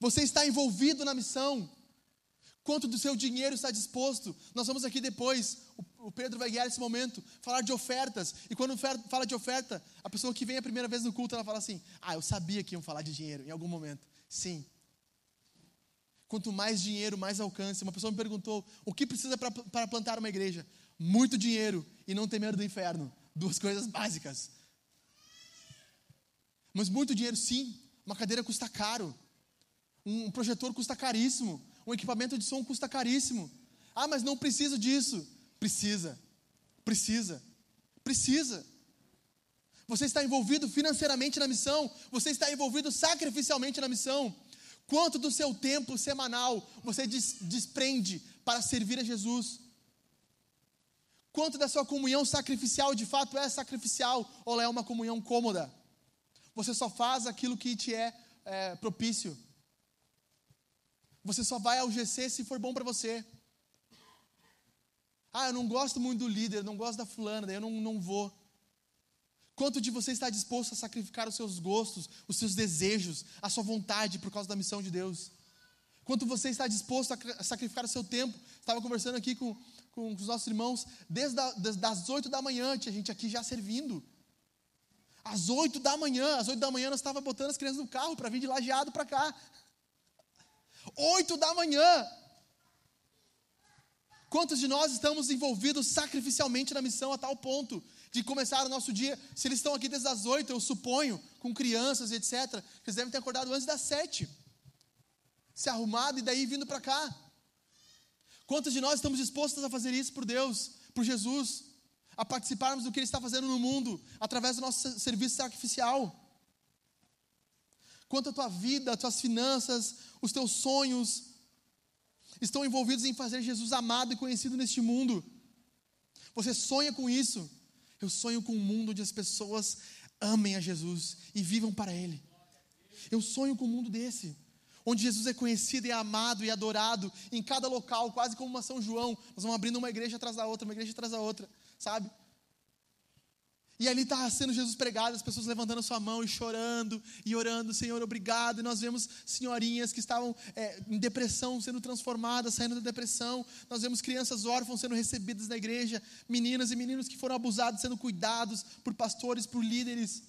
Você está envolvido na missão. Quanto do seu dinheiro está disposto? Nós vamos aqui depois, o Pedro vai guiar esse momento, falar de ofertas. E quando fala de oferta, a pessoa que vem a primeira vez no culto, ela fala assim: Ah, eu sabia que iam falar de dinheiro em algum momento. Sim, Quanto mais dinheiro, mais alcance. Uma pessoa me perguntou: o que precisa para plantar uma igreja? Muito dinheiro e não ter medo do inferno. Duas coisas básicas. Mas muito dinheiro, sim. Uma cadeira custa caro. Um projetor custa caríssimo. Um equipamento de som custa caríssimo. Ah, mas não preciso disso. Precisa. Precisa. Precisa. Você está envolvido financeiramente na missão. Você está envolvido sacrificialmente na missão. Quanto do seu tempo semanal você desprende para servir a Jesus? Quanto da sua comunhão sacrificial de fato é sacrificial ou é uma comunhão cômoda? Você só faz aquilo que te é, é propício. Você só vai ao GC se for bom para você. Ah, eu não gosto muito do líder, não gosto da fulana, daí eu não, não vou. Quanto de você está disposto a sacrificar os seus gostos, os seus desejos, a sua vontade por causa da missão de Deus? Quanto você está disposto a sacrificar o seu tempo? Estava conversando aqui com, com os nossos irmãos, desde a, das oito da manhã, tinha gente aqui já servindo. Às oito da manhã, às oito da manhã nós estávamos botando as crianças no carro para vir de lajeado para cá. Oito da manhã. Quantos de nós estamos envolvidos sacrificialmente na missão a tal ponto de começar o nosso dia. Se eles estão aqui desde as oito, eu suponho, com crianças e etc., eles devem ter acordado antes das sete, se arrumado e daí vindo para cá. Quantos de nós estamos dispostos a fazer isso por Deus, por Jesus, a participarmos do que Ele está fazendo no mundo, através do nosso serviço sacrificial? Quanto a tua vida, as tuas finanças, os teus sonhos, estão envolvidos em fazer Jesus amado e conhecido neste mundo? Você sonha com isso? Eu sonho com um mundo onde as pessoas amem a Jesus e vivam para Ele. Eu sonho com um mundo desse, onde Jesus é conhecido e amado e adorado em cada local, quase como uma São João. Nós vamos abrindo uma igreja atrás da outra, uma igreja atrás da outra, sabe? E ali está sendo Jesus pregado, as pessoas levantando a sua mão e chorando e orando, Senhor, obrigado. E nós vemos senhorinhas que estavam é, em depressão sendo transformadas, saindo da depressão. Nós vemos crianças órfãos sendo recebidas na igreja, meninas e meninos que foram abusados sendo cuidados por pastores, por líderes.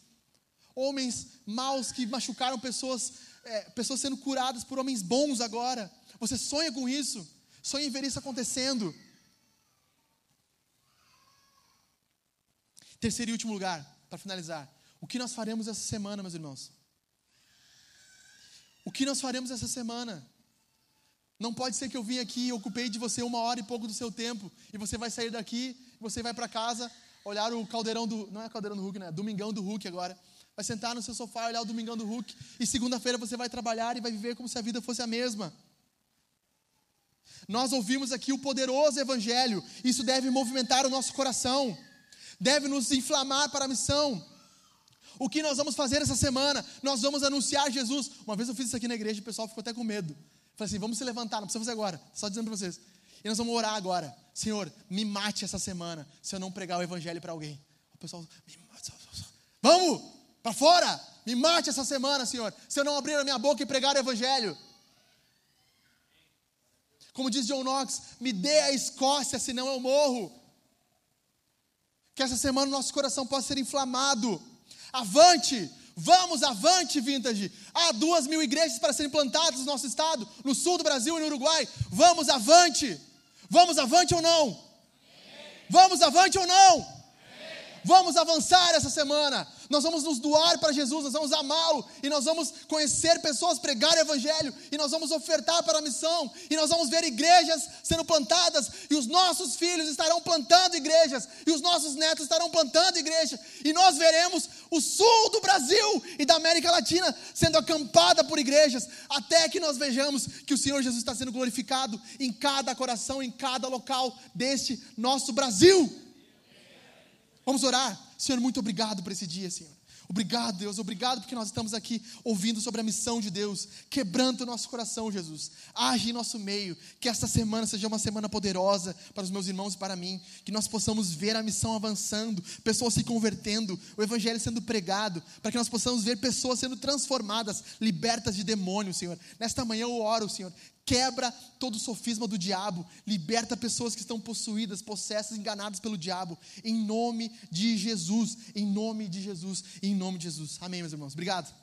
Homens maus que machucaram pessoas, é, pessoas sendo curadas por homens bons agora. Você sonha com isso? Sonha em ver isso acontecendo. Terceiro e último lugar, para finalizar. O que nós faremos essa semana, meus irmãos? O que nós faremos essa semana? Não pode ser que eu vim aqui e ocupei de você uma hora e pouco do seu tempo e você vai sair daqui, você vai para casa, olhar o caldeirão do. Não é caldeirão do Hulk, né? Domingão do Hulk agora. Vai sentar no seu sofá, olhar o Domingão do Hulk e segunda-feira você vai trabalhar e vai viver como se a vida fosse a mesma. Nós ouvimos aqui o poderoso Evangelho, isso deve movimentar o nosso coração deve nos inflamar para a missão. O que nós vamos fazer essa semana? Nós vamos anunciar Jesus. Uma vez eu fiz isso aqui na igreja e o pessoal ficou até com medo. Falei assim: vamos se levantar, não precisa fazer agora, só dizendo para vocês. E nós vamos orar agora. Senhor, me mate essa semana se eu não pregar o evangelho para alguém. O pessoal, me mate. Vamos para fora, me mate essa semana, Senhor, se eu não abrir a minha boca e pregar o evangelho. Como diz John Knox, me dê a Escócia, senão eu morro. Que essa semana o nosso coração possa ser inflamado. Avante! Vamos, avante, Vintage! Há duas mil igrejas para serem plantadas no nosso estado, no sul do Brasil e no Uruguai. Vamos, avante! Vamos, avante ou não? Vamos, avante ou não? Vamos avançar essa semana. Nós vamos nos doar para Jesus, nós vamos amá-lo e nós vamos conhecer pessoas, pregar o evangelho e nós vamos ofertar para a missão e nós vamos ver igrejas sendo plantadas e os nossos filhos estarão plantando igrejas e os nossos netos estarão plantando igreja e nós veremos o sul do Brasil e da América Latina sendo acampada por igrejas até que nós vejamos que o Senhor Jesus está sendo glorificado em cada coração, em cada local deste nosso Brasil. Vamos orar. Senhor, muito obrigado por esse dia, Senhor. Obrigado, Deus. Obrigado porque nós estamos aqui ouvindo sobre a missão de Deus. Quebrando o nosso coração, Jesus. Age em nosso meio. Que esta semana seja uma semana poderosa para os meus irmãos e para mim. Que nós possamos ver a missão avançando, pessoas se convertendo, o Evangelho sendo pregado. Para que nós possamos ver pessoas sendo transformadas, libertas de demônios, Senhor. Nesta manhã eu oro, Senhor. Quebra todo o sofisma do diabo, liberta pessoas que estão possuídas, possessas, enganadas pelo diabo, em nome de Jesus, em nome de Jesus, em nome de Jesus. Amém, meus irmãos. Obrigado.